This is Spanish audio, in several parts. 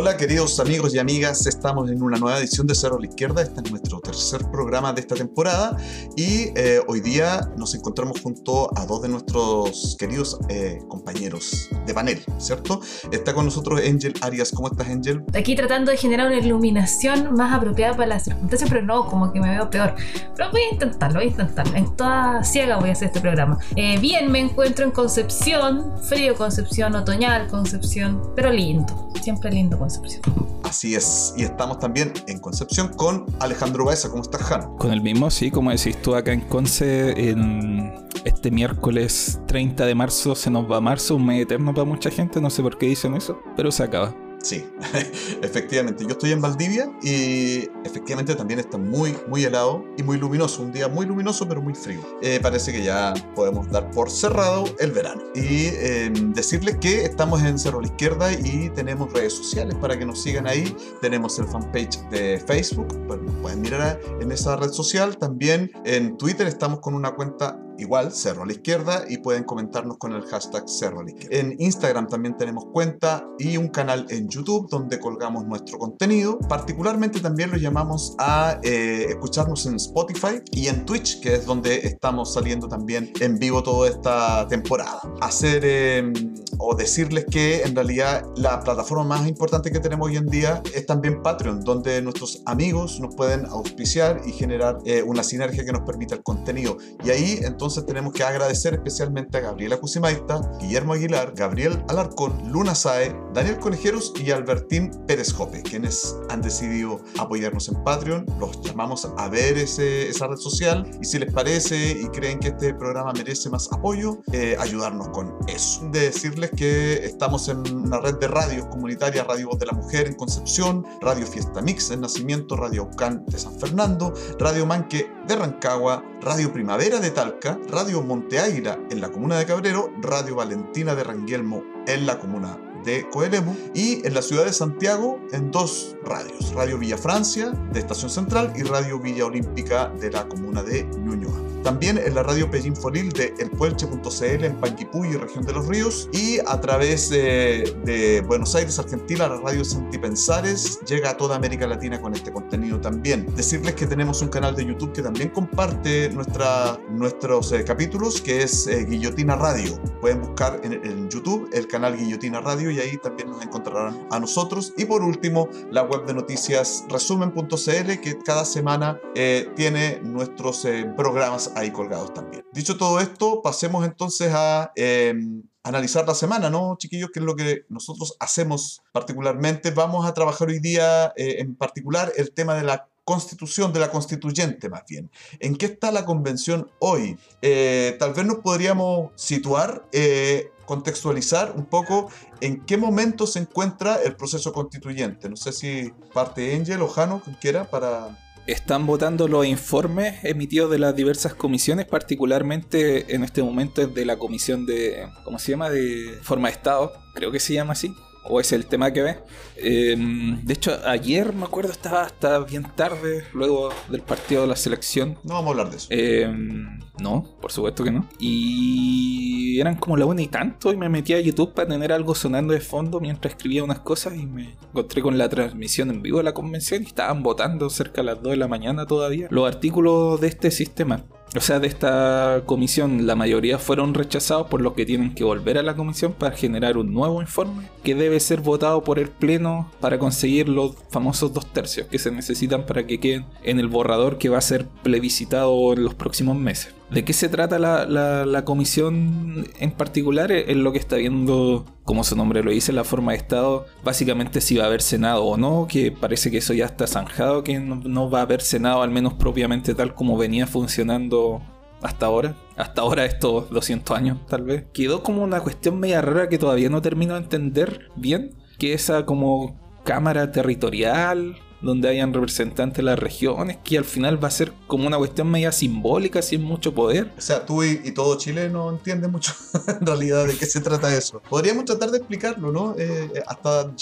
Hola queridos amigos y amigas, estamos en una nueva edición de Cerro a la Izquierda, este es nuestro tercer programa de esta temporada y eh, hoy día nos encontramos junto a dos de nuestros queridos eh, compañeros de panel, ¿cierto? Está con nosotros Angel Arias, ¿cómo estás Angel? Aquí tratando de generar una iluminación más apropiada para las circunstancias, pero no, como que me veo peor. Pero voy a intentarlo, voy a intentarlo, en toda ciega voy a hacer este programa. Eh, bien, me encuentro en Concepción, frío Concepción, otoñal Concepción, pero lindo, siempre lindo Concepción. Así es, y estamos también en Concepción con Alejandro Baeza. ¿Cómo estás, Jan? Con el mismo, sí, como decís tú acá en Conce, en este miércoles 30 de marzo se nos va marzo, un mes eterno para mucha gente, no sé por qué dicen eso, pero se acaba. Sí, efectivamente. Yo estoy en Valdivia y efectivamente también está muy, muy helado y muy luminoso. Un día muy luminoso pero muy frío. Eh, parece que ya podemos dar por cerrado el verano. Y em, decirles que estamos en Cerro la Izquierda y tenemos redes sociales para que nos sigan ahí. Tenemos el fanpage de Facebook, pues nos pueden mirar en esa red social. También en Twitter estamos con una cuenta igual, Cerro a la Izquierda, y pueden comentarnos con el hashtag Cerro a la Izquierda. En Instagram también tenemos cuenta y un canal en YouTube donde colgamos nuestro contenido. Particularmente también lo llamamos a eh, escucharnos en Spotify y en Twitch, que es donde estamos saliendo también en vivo toda esta temporada. Hacer em, o decirles que en realidad la plataforma más importante que tenemos hoy en día es también Patreon, donde nuestros amigos nos pueden auspiciar y generar eh, una sinergia que nos permita el contenido. Y ahí entonces entonces tenemos que agradecer especialmente a Gabriela Cusimaita, Guillermo Aguilar, Gabriel Alarcón, Luna Sae, Daniel Conejeros y Albertín Pérez Jope, quienes han decidido apoyarnos en Patreon. Los llamamos a ver ese, esa red social y si les parece y creen que este programa merece más apoyo, eh, ayudarnos con eso. De decirles que estamos en una red de radios comunitarias, Radio Voz de la Mujer en Concepción, Radio Fiesta Mix en Nacimiento, Radio Ucán de San Fernando, Radio Manque de Rancagua, Radio Primavera de Talca, Radio Monte Aira en la comuna de Cabrero, Radio Valentina de Ranguelmo en la comuna de Coelemu y en la ciudad de Santiago en dos radios, Radio Villa Francia de Estación Central y Radio Villa Olímpica de la comuna de Ñuñoa. También en la radio Folil de elpuelche.cl en Panguipulli, región de los ríos. Y a través de, Buenos Aires, Argentina, la radio Santipensares llega a toda América Latina con este contenido también. Decirles que tenemos un canal de YouTube que también comparte nuestra, nuestros eh, capítulos, que es eh, Guillotina Radio. Pueden buscar en, en YouTube el canal Guillotina Radio y ahí también nos encontrarán a nosotros. Y por último, la web de noticias resumen.cl, que cada semana eh, tiene nuestros programas ahí colgados también. Dicho todo esto, pasemos entonces a em, analizar la semana, ¿no, chiquillos? Que es lo que nosotros hacemos particularmente. Vamos a trabajar hoy día eh, en particular el tema de la constitución, de la constituyente más bien. ¿En qué está la convención hoy? Eh, tal vez nos podríamos situar, eh, contextualizar un poco en qué momento se encuentra el proceso constituyente. No sé si parte Angel o Jano, quien quiera, para están votando los informes emitidos de las diversas comisiones, particularmente en este momento de la comisión de, ¿cómo se llama?, de forma de Estado, creo que se llama así o es el tema que ve. Em, de hecho, ayer me acuerdo estaba hasta bien tarde, luego del partido de la selección. No vamos a hablar de eso. Em, no, por supuesto que no. Y eran como la una y tanto y me metí a YouTube para tener algo sonando de fondo mientras escribía unas cosas y me encontré con la transmisión en vivo de la convención estaban votando cerca a las 2 de la mañana todavía los artículos de este sistema o sea, de esta comisión, la mayoría fueron rechazados por los que tienen que volver a la comisión para generar un nuevo informe que debe ser votado por el Pleno para conseguir los famosos dos tercios que se necesitan para que queden en el borrador que va a ser plebiscitado en los próximos meses. ¿De qué se trata la, la, comisión en particular? Es lo que está viendo, como su nombre lo dice, la forma de Estado. Básicamente si va a haber Senado o no, que parece que eso ya está zanjado, que no, va a haber Senado, al menos propiamente tal como venía funcionando hasta ahora. Hasta ahora estos 200 años, tal vez. Quedó como una cuestión media rara que todavía no termino de entender bien. Que esa como cámara territorial donde hayan representantes de las regiones, que al final va a ser como una cuestión media simbólica, sin mucho poder. O sea, tú y, todo Chile no entienden mucho en realidad de qué se trata eso. Podríamos tratar de explicarlo, ¿no? Eh, hasta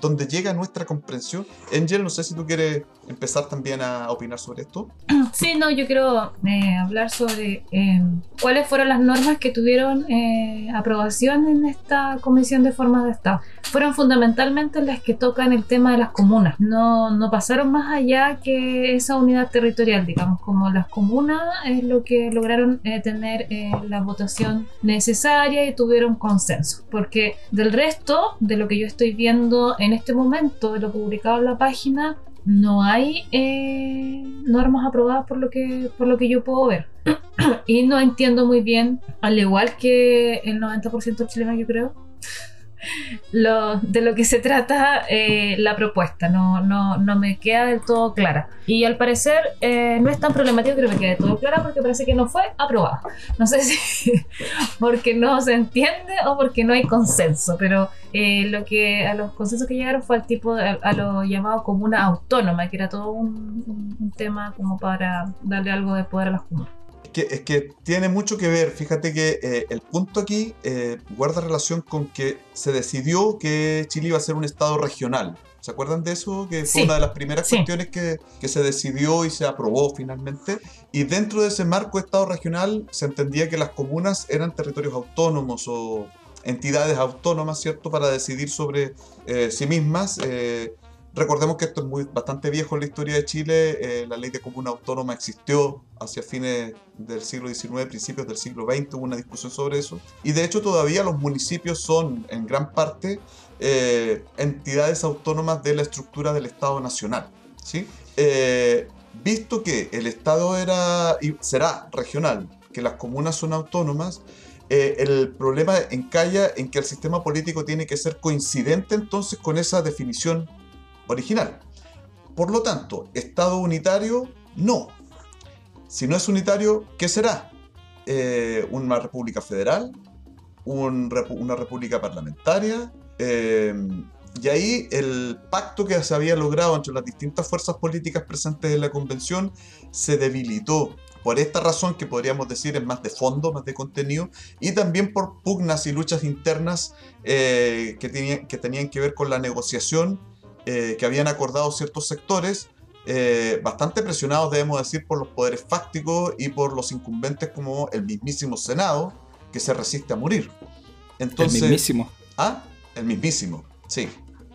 dónde llega nuestra comprensión. Angel, no sé si tú quieres empezar también a opinar sobre esto? Sí, no, yo quiero eh, hablar sobre eh, cuáles fueron las normas que tuvieron eh, aprobación en esta Comisión de Formas de Estado. Fueron fundamentalmente las que tocan el tema de las comunas. No, no pasaron más allá que esa unidad territorial, digamos, como las comunas es lo que lograron tener la votación necesaria y tuvieron consenso. Porque del resto de lo que yo estoy viendo en este momento, de lo publicado en la página, no hay eh, normas aprobadas por lo que por lo que yo puedo ver. Y no entiendo muy bien al igual que el 90% chileno yo creo lo, de lo que se trata eh, la propuesta. No, no, no, me queda del todo clara. Y al parecer eh, no es tan problemático que me quede todo clara porque parece que no fue aprobada. No sé si porque no se entiende o porque no hay consenso, pero eh, lo que a los consensos que llegaron fue al tipo a, lo llamado comuna autónoma, que era todo un, un tema como para darle algo de poder a las comunas es que tiene mucho que ver. Fíjate que eh, el punto aquí eh, guarda relación con que se decidió que Chile iba a ser un estado regional. ¿Se acuerdan de eso? Que fue una de las primeras cuestiones que, que, se decidió y se aprobó finalmente. Y dentro de ese marco de estado regional se entendía que las comunas eran territorios autónomos o entidades autónomas, ¿cierto?, para decidir sobre eh, sí mismas. Recordemos que esto es muy, bastante viejo en la historia de Chile. Eh, la ley de comuna autónoma existió hacia fines del siglo XIX, principios del siglo XX, hubo una discusión sobre eso. Y de hecho todavía los municipios son en gran parte eh, entidades autónomas de la estructura del Estado Nacional. ¿sí? Eh, visto que el Estado era y será regional, que las comunas son autónomas, el problema encalla en que el sistema político tiene que ser coincidente entonces con esa definición original. Por lo tanto, Estado unitario, no. Si no es unitario, ¿qué será? Eh, ¿Una república federal? ¿Una república parlamentaria? Eh, y ahí el pacto que se había logrado entre las distintas fuerzas políticas presentes en la convención se debilitó. Por esta razón que podríamos decir es más de fondo, más de contenido, y también por pugnas y luchas internas eh, que, tenían, que tenían que ver con la negociación eh, que habían acordado ciertos sectores, eh, bastante presionados, debemos decir, por los poderes fácticos y por los incumbentes como el mismísimo Senado, que se resiste a morir. Entonces, el mismísimo. Ah, el mismísimo, sí.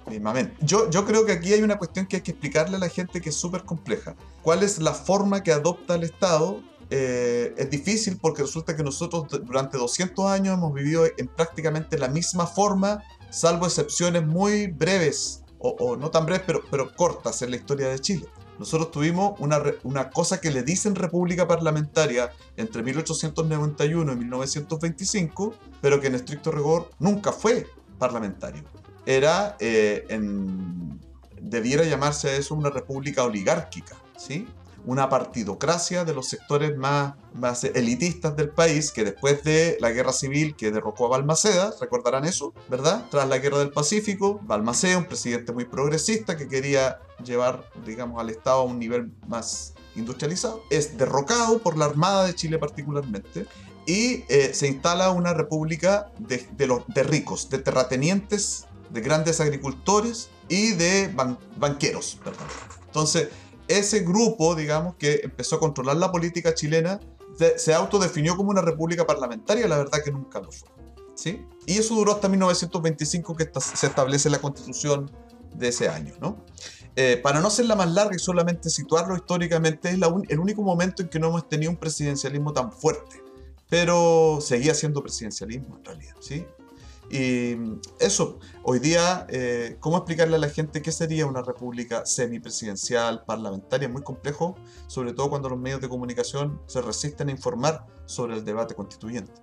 Mismamente. Yo, yo creo que aquí hay una cuestión que hay que explicarle a la gente que es súper compleja. ¿Cuál es la forma que adopta el Estado eh, es difícil porque resulta que nosotros durante 200 años hemos vivido en prácticamente la misma forma, salvo excepciones muy breves o, no tan breves, pero, pero cortas en la historia de Chile. Nosotros tuvimos una, una, cosa que le dicen república parlamentaria entre 1891 y 1925, pero que en estricto rigor nunca fue parlamentario. Era, eh, en, debiera llamarse eso una república oligárquica, ¿sí? Una partidocracia de los sectores más, más elitistas del país, que después de la guerra civil que derrocó a Balmaceda, recordarán eso, ¿verdad? Tras la guerra del Pacífico, Balmaceda, un presidente muy progresista que quería llevar, digamos, al Estado a un nivel más industrializado, es derrocado por la Armada de Chile particularmente y eh, se instala una república de, los, de ricos, de terratenientes, de grandes agricultores y de banqueros. Perdón. Entonces, ese grupo, digamos, que empezó a controlar la política chilena, se autodefinió como una república parlamentaria, la verdad que nunca lo fue. ¿sí? Y eso duró hasta 1925 que se establece la constitución de ese año. ¿no? Eh, para no ser la más larga y solamente situarlo históricamente, es el único momento en que no hemos tenido un presidencialismo tan fuerte. Pero seguía siendo presidencialismo en realidad. ¿sí? Y eso, hoy día, eh, ¿cómo explicarle a la gente qué sería una república semipresidencial, parlamentaria? Es muy complejo, sobre todo cuando los medios de comunicación se resisten a informar sobre el debate constituyente.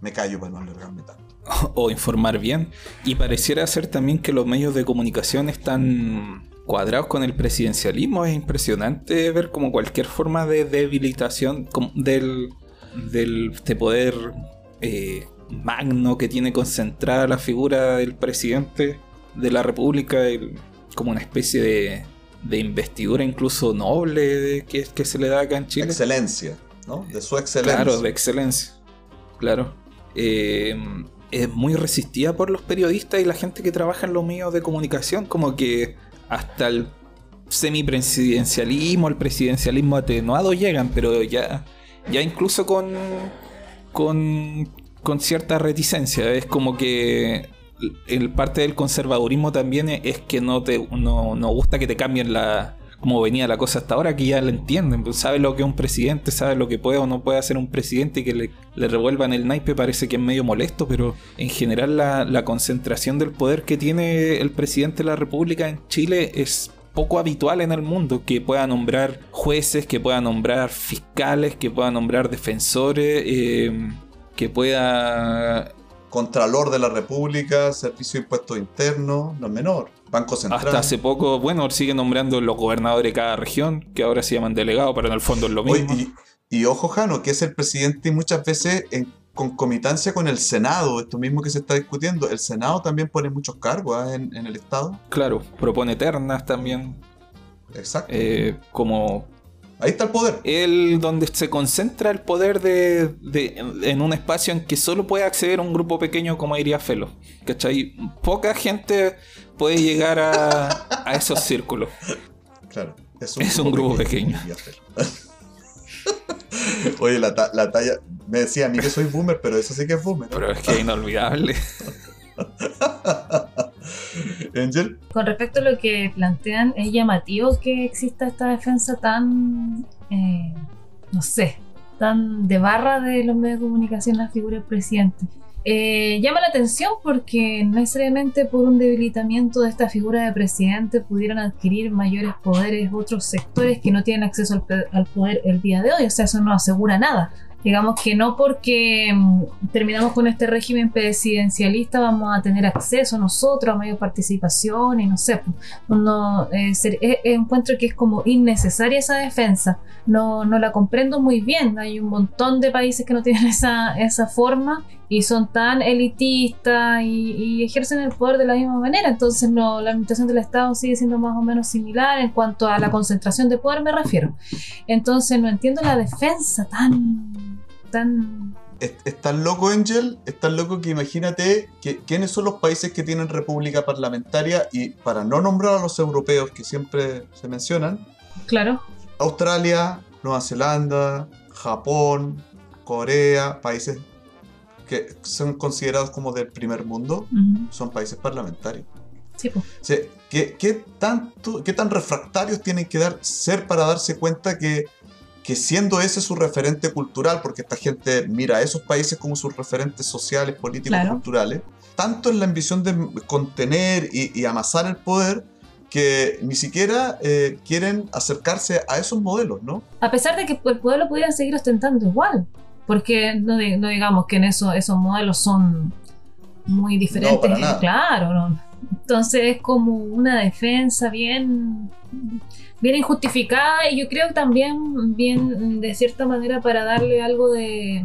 Me callo para no alargarme tanto. O informar bien. Y pareciera ser también que los medios de comunicación están cuadrados con el presidencialismo. Es impresionante ver como cualquier forma de debilitación del, del de poder eh, magno que tiene concentrada la figura del presidente de la República, como una especie de, de investidura incluso noble que, que se le da acá en Chile. Excelencia, ¿no? De su excelencia. Claro, de excelencia. Claro. Eh, es muy resistida por los periodistas y la gente que trabaja en los medios de comunicación, como que hasta el semipresidencialismo, el presidencialismo atenuado llegan, pero ya, ya incluso con, con, con cierta reticencia. Es como que el parte del conservadurismo también es que no te no, no gusta que te cambien la como venía la cosa hasta ahora, que ya la entienden, pues sabe lo que es un presidente, sabe lo que puede o no puede hacer un presidente y que le, le revuelvan el naipe parece que es medio molesto, pero en general la, la concentración del poder que tiene el presidente de la República en Chile es poco habitual en el mundo, que pueda nombrar jueces, que pueda nombrar fiscales, que pueda nombrar defensores, eh, que pueda... Contralor de la República, Servicio de Impuestos Internos, no es menor. Banco Central. Hasta hace poco, bueno, sigue nombrando los gobernadores de cada región, que ahora se llaman delegados, pero en el fondo es lo Oye, mismo. y, y ojo, Jano, que es el presidente y muchas veces en concomitancia con el Senado, esto mismo que se está discutiendo. El Senado también pone muchos cargos ¿ah? en, en el Estado. Claro, propone ternas también, Exacto. eh, como Ahí está el poder. el donde se concentra el poder de, de- en un espacio en que solo puede acceder un grupo pequeño como diría Felo. ¿Cachai? Poca gente puede llegar a, a esos círculos. Claro. Es un grupo pequeño. Oye, la, ta- la talla. Me decía a mí que soy boomer, pero eso sí que es boomer. Pero es que es inolvidable. Angel, Con respecto a lo que plantean, es llamativo que exista esta defensa tan, eh, no sé, tan de barra de los medios de comunicación la figura del presidente. Eh, llama la atención porque no necesariamente por un debilitamiento de esta figura de presidente pudieran adquirir mayores poderes otros sectores que no tienen acceso al, al poder el día de hoy. O sea, eso no asegura nada. Digamos que no porque mm, terminamos con este régimen presidencialista vamos a tener acceso nosotros a mayor participación y no sé, pues, no, eh, ser- encuentro que es como innecesaria esa defensa. No, no la comprendo muy bien. Hay un montón de países que no tienen esa, esa forma y son tan elitistas y, y ejercen el poder de la misma manera. Entonces no, la administración del Estado sigue siendo más o menos similar en cuanto a la concentración de poder me refiero. Entonces no entiendo la defensa tan... tan es, es tan loco, Angel, es tan loco que imagínate que, quiénes son los países que tienen república parlamentaria y para no nombrar a los europeos que siempre se mencionan, claro. Australia, Nueva Zelanda, Japón, Corea, países que son considerados como del primer mundo, Ujú. son países parlamentarios. Sí, pues. O sea, ¿qué, qué tanto, ¿qué tan refractarios tienen que dar, ser para darse cuenta que, que siendo ese su referente cultural, porque esta gente mira a esos países como sus referentes sociales, políticos, Claro. culturales, tanto en la ambición de contener y, y amasar el poder, que ni siquiera eh, quieren acercarse a esos modelos, ¿no? A pesar de que el poder lo pudieran seguir ostentando igual. Porque no, di- no digamos que en eso, esos modelos son muy diferentes. para nada. Claro, no. Entonces es como una defensa bien, bien injustificada y yo creo también bien de cierta manera para darle algo de,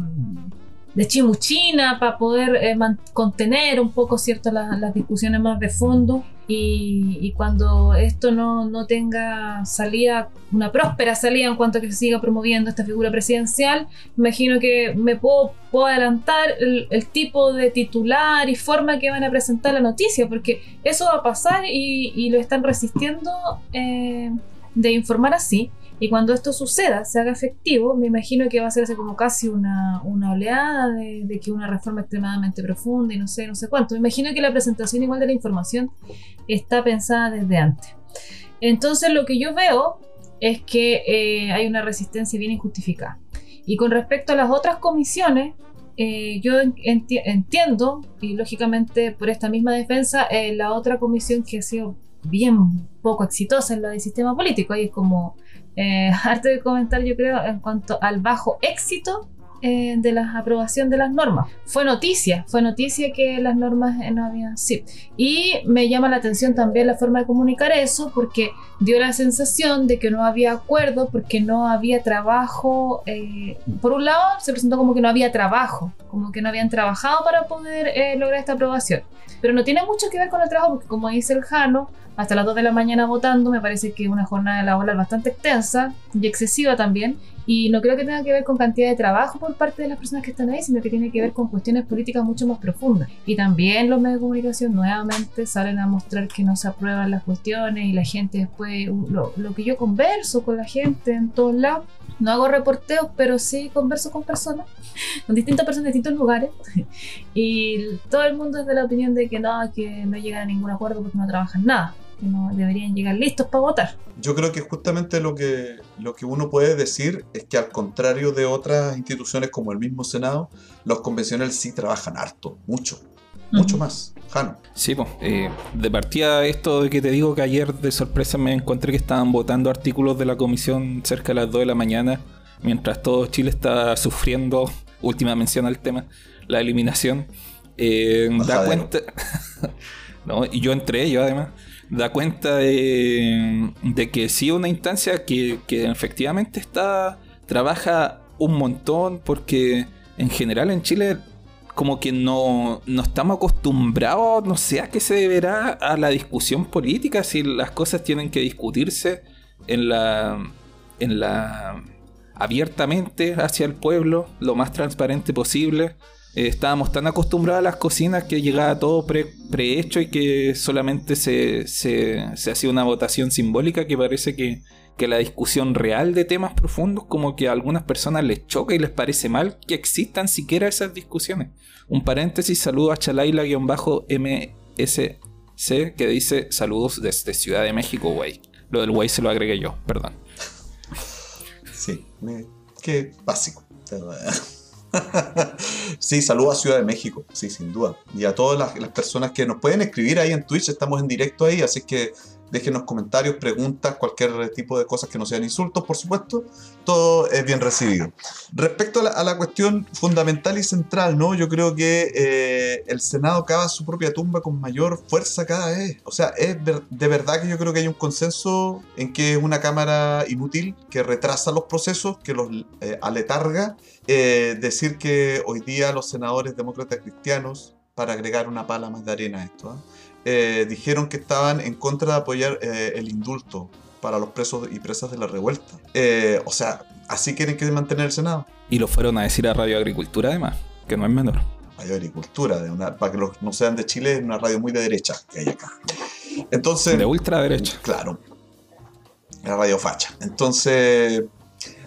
de chimuchina para poder eh, contener un poco cierto las, las discusiones más de fondo y, y cuando esto no, no tenga salida, una próspera salida en cuanto a que se siga promoviendo esta figura presidencial, imagino que me puedo, puedo adelantar el, el tipo de titular y forma que van a presentar la noticia, porque eso va a pasar y, y lo están resistiendo eh, de informar así. Y cuando esto suceda, se haga efectivo, me imagino que va a hacerse como casi una, una oleada de, que una reforma extremadamente profunda y no sé, no sé cuánto. Me imagino que la presentación igual de la información está pensada desde antes. Entonces lo que yo veo es que eh, hay una resistencia bien injustificada. Y con respecto a las otras comisiones, eh, yo enti- entiendo, y lógicamente por esta misma defensa, eh, la otra comisión que ha sido bien poco exitosa en la del sistema político, y es como eh, harto de comentar yo creo en cuanto al bajo éxito eh, de la aprobación de las normas. Fue noticia, fue noticia que las normas eh, no habían... Sí. Y me llama la atención también la forma de comunicar eso porque dio la sensación de que no había acuerdo, porque no había trabajo. eh, por un lado, se presentó como que no había trabajo, como que no habían trabajado para poder eh, lograr esta aprobación. Pero no tiene mucho que ver con el trabajo porque como dice el Jano, hasta las 2 de la mañana votando, me parece que es una jornada laboral bastante extensa y excesiva también. Y no creo que tenga que ver con cantidad de trabajo por parte de las personas que están ahí, sino que tiene que ver con cuestiones políticas mucho más profundas. Y también los medios de comunicación nuevamente salen a mostrar que no se aprueban las cuestiones y la gente después, lo, lo que yo converso con la gente en todos lados, no hago reporteos, pero sí converso con personas, con distintas personas de distintos lugares. Y todo el mundo es de la opinión de que no, que no llegan a ningún acuerdo porque no trabajan nada que no deberían llegar listos para votar. Yo creo que justamente lo que, lo que uno puede decir es que al contrario de otras instituciones como el mismo Senado, los convencionales sí trabajan harto, mucho, mucho más. Jano. Sí, pues, de partida esto de que te digo que ayer de sorpresa me encontré que estaban votando artículos de la comisión cerca de las 2 de la mañana, mientras todo Chile está sufriendo, última mención al tema, la eliminación. Eh, da cuenta... no, y yo entre ellos además da cuenta de, que sí una instancia que, efectivamente está trabaja un montón porque en general en Chile como que no, no estamos acostumbrados, no sé a qué se deberá a la discusión política, si las cosas tienen que discutirse en la, en la abiertamente hacia el pueblo, lo más transparente posible. Eh, estábamos tan acostumbrados a las cocinas que llegaba todo prehecho y que solamente se, hacía una votación simbólica que parece que, la discusión real de temas profundos como que a algunas personas les choca y les parece mal que existan siquiera esas discusiones. Un paréntesis, saludo a Chalaila-MSC que dice saludos desde Ciudad de México, güey. Lo del güey se lo agregué yo, perdón. Sí, qué básico. sí, saludos a Ciudad de México, sí, sin duda. Y a todas las, las, personas que nos pueden escribir ahí en Twitch, estamos en directo ahí, así que déjenos comentarios, preguntas, cualquier tipo de cosas que no sean insultos, por supuesto, todo es bien recibido. Respecto a la, cuestión fundamental y central, ¿no? Yo creo que eh, el Senado cava su propia tumba con mayor fuerza cada vez. O sea, es de verdad que yo creo que hay un consenso en que es una Cámara inútil, que retrasa los procesos, que los eh, aletarga. Eh, decir que hoy día los senadores demócratas cristianos, para agregar una pala más de arena a esto, ¿ah? Eh, dijeron que estaban en contra de apoyar eh, el indulto para los presos y presas de la revuelta. Eh, o sea, así quieren que mantener el Senado. Y lo fueron a decir a Radio Agricultura además, que no es menor. Radio Agricultura, de una, para que los no sean de Chile, es una radio muy de derecha que hay acá. Entonces, de ultraderecha. Claro. La radio facha. Entonces,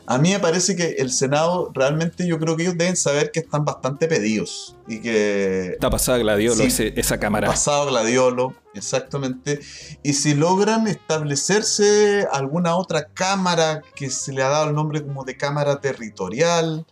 a mí me parece que el Senado, realmente yo creo que ellos deben saber que están bastante pedidos. Y que. Está pasada Gladiolo, esa cámara. Pasado Gladiolo, exactamente. Y si logran establecerse alguna otra cámara que se le ha dado el nombre como de cámara territorial,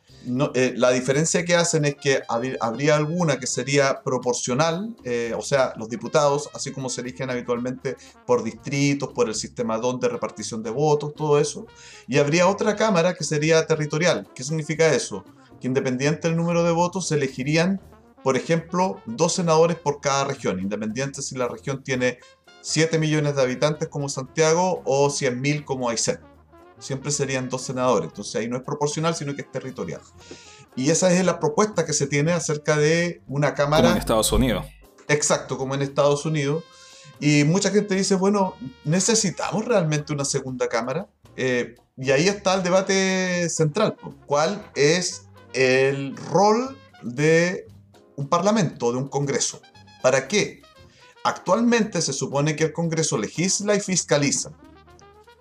eh, la diferencia que hacen es que habría alguna que sería proporcional, eh, o sea, los diputados, así como se eligen habitualmente por distritos, por el sistema de repartición de votos, todo eso, y habría otra cámara que sería territorial. ¿Qué significa eso? Que independiente del número de votos, se elegirían, por ejemplo, dos senadores por cada región, independiente si la región tiene 7 millones de habitantes como Santiago o 100.000 como Aysén siempre serían dos senadores. Entonces ahí no es proporcional, sino que es territorial. Y esa es la propuesta que se tiene acerca de una Cámara... Como en Estados Unidos. Exacto, como en Estados Unidos. Y mucha gente dice, bueno, ¿necesitamos realmente una segunda Cámara? Eh, y ahí está el debate central. ¿Cuál es el rol de un Parlamento, de un Congreso? ¿Para qué? Actualmente se supone que el Congreso legisla y fiscaliza.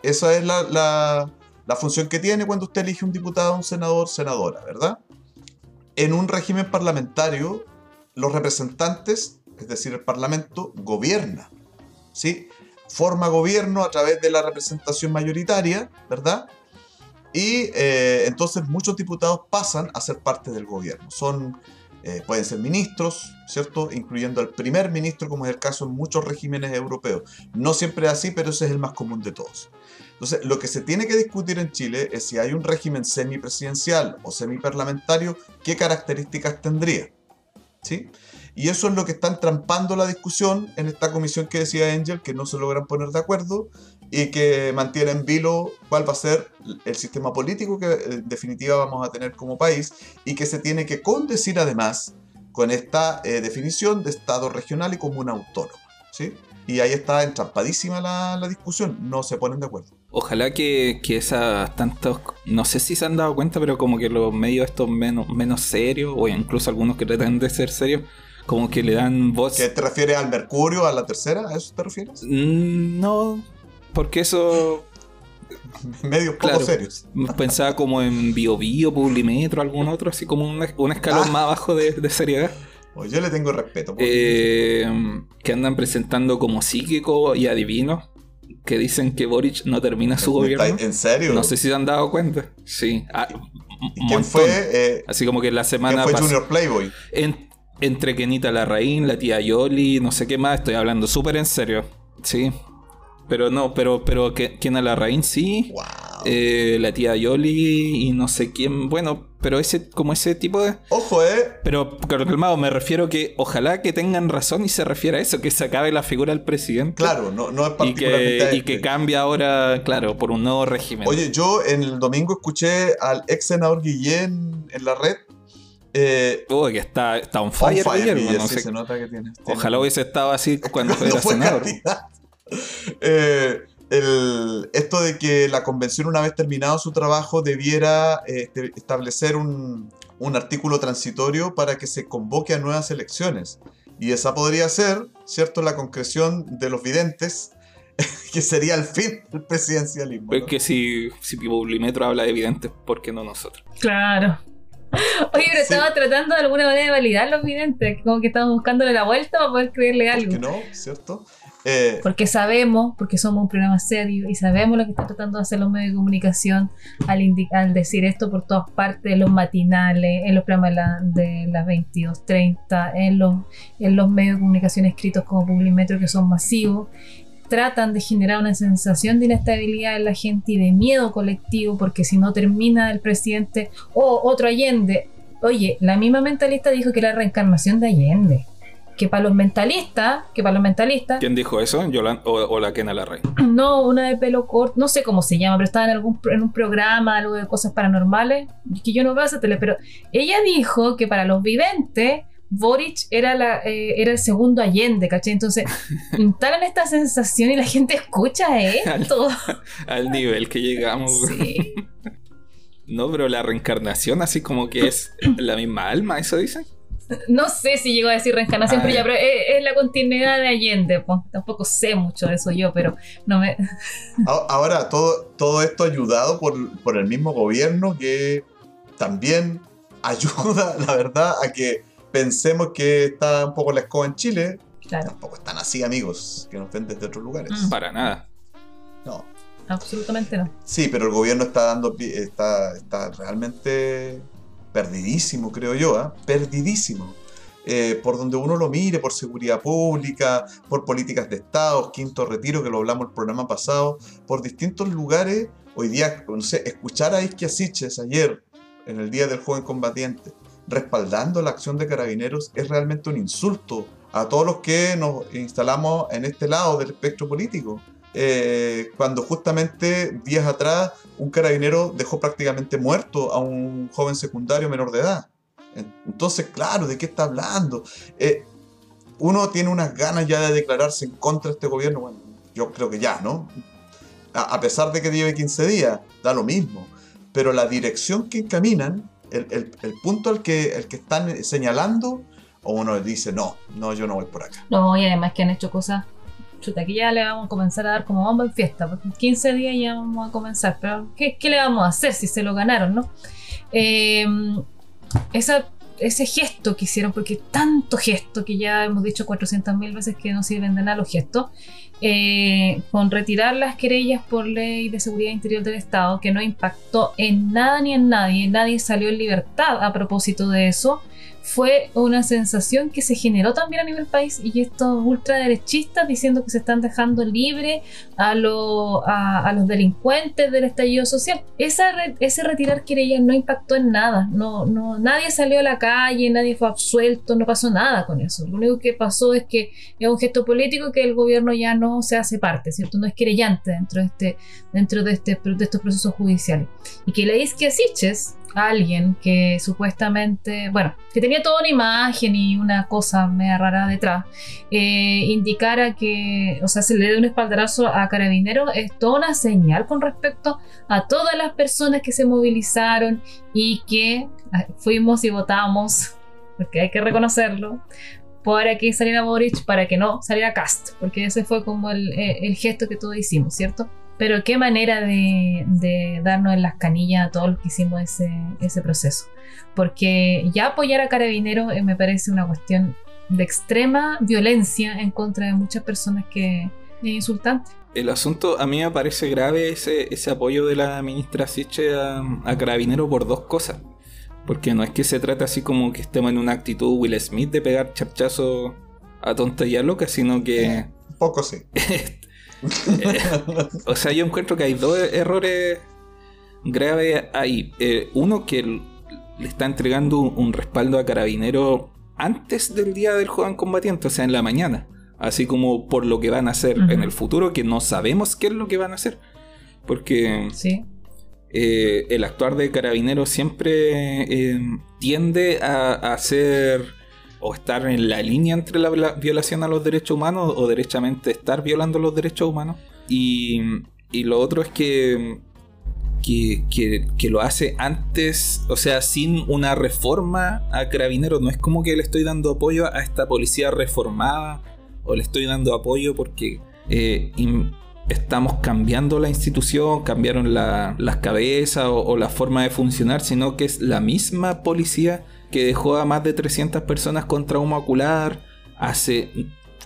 Esa es la, función que tiene cuando usted elige un diputado, un senador, senadora, ¿verdad? En un régimen parlamentario, los representantes, es decir, el Parlamento, gobierna, ¿sí? Forma gobierno a través de la representación mayoritaria, ¿verdad? Y eh, entonces muchos diputados pasan a ser parte del gobierno. Son, eh, pueden ser ministros, ¿cierto? Incluyendo al primer ministro, como es el caso en muchos regímenes europeos. No siempre es así, pero ese es el más común de todos. Entonces, lo que se tiene que discutir en Chile es si hay un régimen semipresidencial o semiparlamentario, qué características tendría. ¿Sí? Y eso es lo que está entrampando la discusión en esta comisión que decía Angel, que no se logran poner de acuerdo y que mantiene en vilo cuál va a ser el sistema político que en definitiva vamos a tener como país y que se tiene que condecir además con esta eh, definición de Estado regional y comuna autónoma. ¿sí? y ahí está entrampadísima la, la discusión, no se ponen de acuerdo. Ojalá que, que esas tantos, no sé si se han dado cuenta, pero como que los medios estos menos, menos serios, o incluso algunos que tratan de ser serios, como que le dan voz. ¿Qué te refieres al Mercurio, a la tercera? ¿A eso te refieres? Mm, No, porque eso Medios poco Claro. serios. pensaba como en Bio Bio, Publimetro, algún otro, así como un, un escalón Ah. más abajo de, de seriedad. Pues yo le tengo respeto. Eh, que andan presentando como psíquico y adivino, que dicen que Boric no termina su ¿Me gobierno. ¿En serio? No sé si se han dado cuenta. Sí. Ah, ¿Y un ¿Quién montón. fue, eh, Así como que la ¿quién semana fue pasada. Junior Playboy? En- entre Kenita Larraín, la tía Yoli, no sé qué más, estoy hablando súper en serio. Sí. Pero no, pero, pero que, Kena Larraín sí. Wow. eh, la tía Yoli y no sé quién. Bueno, pero ese, como ese tipo de. Ojo, eh. Pero calmado, me refiero que ojalá que tengan razón y se refiere a eso, que se acabe la figura del presidente. Claro, no, no es Y particularmente. que, a y este. que cambie ahora, claro, por un nuevo régimen. Oye, yo en el domingo escuché al ex senador Guillén en la red. Eh, Uy, que está, está on on fire, fire, Guillermo, Guillén, no sí, sé. se nota que tiene. Ojalá hubiese estado así cuando cuando era fue senador. candidato. Eh, el- esto de que la convención, una vez terminado su trabajo, debiera eh, este- establecer un, un artículo transitorio para que se convoque a nuevas elecciones. Y esa podría ser, ¿cierto?, la concreción de los videntes, que sería el fin del presidencialismo. Es ¿no? que si, si Publimetro habla de evidentes, ¿por qué no nosotros? Claro. Oye, pero Sí. estaba tratando de alguna manera de validar los videntes, como que estamos buscándole la vuelta para poder creerle ¿Por algo. qué no? ¿Cierto? Eh, Porque sabemos, porque somos un programa serio y sabemos lo que están tratando de hacer los medios de comunicación al, decir esto por todas partes, en los matinales, en los programas de, la- de las 22.30, en los, medios de comunicación escritos como Publimetro que son masivos. Tratan de generar una sensación de inestabilidad en la gente y de miedo colectivo, porque si no termina el presidente o otro Allende. Oye, la misma mentalista dijo que era la reencarnación de Allende. Que para los mentalistas, que para los mentalistas, ¿Quién dijo eso? Yolan- o, o la Kena Larraín. no, una de pelo corto, no sé cómo se llama, pero estaba en algún en un programa, algo de cosas paranormales, que yo no veo esa tele, pero ella dijo que para los videntes Boric era, la, eh, era el segundo Allende, ¿cachai? Entonces instalan esta sensación y la gente escucha esto. Al nivel que llegamos. Sí. No, pero la reencarnación, así como que es la misma alma, ¿eso dicen? No sé si llegó a decir reencarnación, Ah, pero ya, ya. pero es, es la continuidad de Allende. pues. Tampoco sé mucho de eso yo, pero no me. ahora, todo, todo esto ayudado por, por el mismo gobierno que también ayuda, la verdad, a que pensemos que está un poco la escoba en Chile. Claro, Tampoco están así, amigos, que nos ven desde otros lugares. Mm. Para nada. No. absolutamente no. Sí, pero el gobierno está dando pie- está, está realmente perdidísimo, creo yo, ¿ah? perdidísimo. Eh, por donde uno lo mire, por seguridad pública, por políticas de Estado, quinto retiro, que lo hablamos el programa pasado, por distintos lugares. Hoy día, no sé, escuchar a Isquia Siches ayer, en el Día del Joven Combatiente, respaldando la acción de carabineros, es realmente un insulto a todos los que nos instalamos en este lado del espectro político. Eh, cuando justamente días atrás un carabinero dejó prácticamente muerto a un joven secundario menor de edad. En- Entonces, claro, ¿de qué está hablando? Eh, uno tiene unas ganas ya de declararse en contra de este gobierno. Yo creo que ya, ¿no? A, pesar de que lleve 15 días, da lo mismo. Pero la dirección que encaminan, el punto al que, el que están señalando, o uno dice, no, no, yo no voy por acá. No, y además que han hecho cosas. Chuta, aquí ya le vamos a comenzar a dar como bomba en fiesta, porque en 15 días ya vamos a comenzar. Pero, ¿qué, qué le vamos a hacer si se lo ganaron, no? Eh, esa, ese gesto que hicieron, porque tanto gesto que ya hemos dicho 400.000 veces que no sirven de nada los gestos, eh, con retirar las querellas por ley de seguridad interior del Estado, que no impactó en nada ni en nadie, nadie salió en libertad a propósito de eso fue una sensación que se generó también a nivel país y estos ultraderechistas diciendo que se están dejando libre a, lo- a, a los delincuentes del estallido social. Esa re- ese retirar querellas no impactó en nada, no, no, nadie salió a la calle, nadie fue absuelto, no pasó nada con eso. Lo único que pasó es que es un gesto político que el gobierno ya no se hace parte, ¿cierto? No es querellante dentro de, este, dentro de, este, de estos procesos judiciales. Y que la Isquia Siches alguien que supuestamente, bueno, que tenía toda una imagen y una cosa media rara detrás, eh, indicara que, o sea, se le dé un espaldarazo a Carabinero es toda una señal con respecto a todas las personas que se movilizaron y que ah, fuimos y votamos, porque hay que reconocerlo, para que saliera Boric, para que no saliera Cast, porque ese fue como el, eh, el gesto que todos hicimos, ¿cierto? Pero qué manera de, darnos en las canillas a todos los que hicimos ese, ese proceso. Porque ya apoyar a Carabineros eh, me parece una cuestión de extrema violencia en contra de muchas personas que es insultante. El asunto, a mí me parece grave ese, ese apoyo de la ministra Siche a, a Carabineros por dos cosas. Porque no es que se trate así como que estemos en una actitud Will Smith de pegar chapchazo a tonta y a loca, sino que... Poco sí. o sea, yo encuentro que hay dos errores graves ahí. Eh, uno que le está entregando un, respaldo a carabinero antes del día del joven combatiente, o sea, en la mañana. Así como por lo que van a hacer en el futuro, que no sabemos qué es lo que van a hacer. Porque eh, el actuar de carabinero siempre eh, tiende a, a hacer o estar en la línea entre la violación a los derechos humanos o derechamente estar violando los derechos humanos. Y, y lo otro es que, que, que, lo hace antes, o sea, sin una reforma a carabineros. No es como que le estoy dando apoyo a esta policía reformada o le estoy dando apoyo porque eh, estamos cambiando la institución, cambiaron las cabezas o, o la forma de funcionar, sino que es la misma policía que dejó a más de 300 personas con trauma ocular hace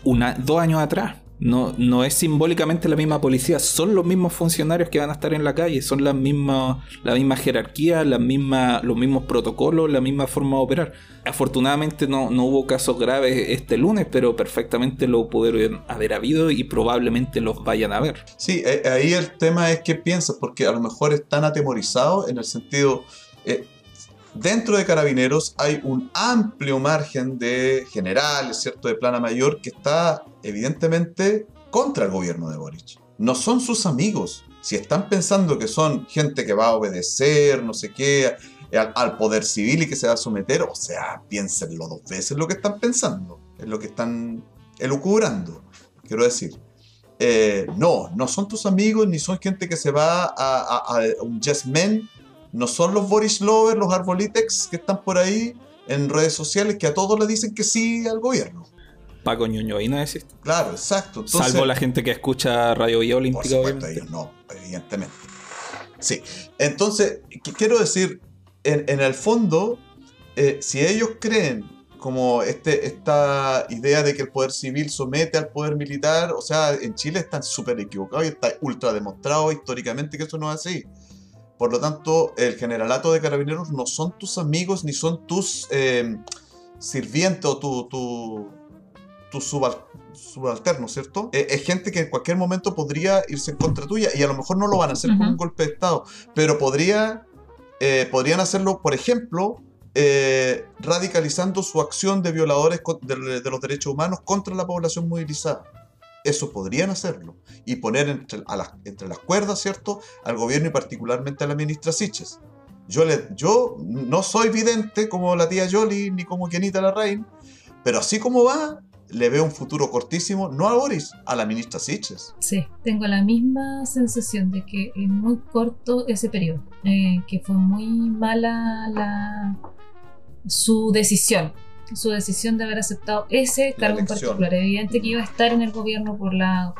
una, dos años atrás. No, no es simbólicamente la misma policía, son los mismos funcionarios que van a estar en la calle, son las mismas, la misma jerarquía, la misma, los mismos protocolos, la misma forma de operar. Afortunadamente no, no hubo casos graves este lunes, pero perfectamente lo pudieron haber habido y probablemente los vayan a ver. Sí, eh, ahí el tema es qué piensas, porque a lo mejor están atemorizados en el sentido, eh, Dentro de Carabineros hay un amplio margen de generales, ¿cierto? De plana mayor que está evidentemente contra el gobierno de Boric. No son sus amigos. Si están pensando que son gente que va a obedecer, no sé qué, al, poder civil y que se va a someter, o sea, piénsenlo dos veces lo que están pensando, es lo que están elucubrando, quiero decir. Eh, no, no son tus amigos ni son gente que se va a, a un yes men no son los Boris Lovers, los Arbolitex que están por ahí en redes sociales que a todos le dicen que sí al gobierno. Paco no decís. Claro, exacto. Salvo la gente que escucha Radio Vía Olímpica. Por supuesto, ellos no, evidentemente. Sí, entonces, quiero decir, en, el fondo, eh, si ellos creen como este, esta idea de que el poder civil somete al poder militar, o sea, en Chile están súper equivocados y está ultra demostrado históricamente que eso no es así. Por lo tanto, el generalato de carabineros no son tus amigos ni son tus eh, sirvientes o tu, tu, tu subalterno, ¿cierto? Eh, es gente que en cualquier momento podría irse en contra tuya y a lo mejor no lo van a hacer con un golpe de Estado, pero podría, eh, podrían hacerlo, por ejemplo, radicalizando su acción de violadores de los derechos humanos contra la población movilizada. Eso podrían hacerlo y poner entre, las, entre las cuerdas, ¿cierto?, al gobierno y particularmente a la ministra Siches. Yo, le, yo no soy vidente como la tía Jolie ni como Kenita Larraín, pero así como va, le veo un futuro cortísimo, no a Boris, a la ministra Siches. Sí, tengo la misma sensación de que es muy corto ese periodo, eh, que fue muy mala la, su decisión su decisión de haber aceptado ese cargo en particular. Evidente que iba a estar en el gobierno por la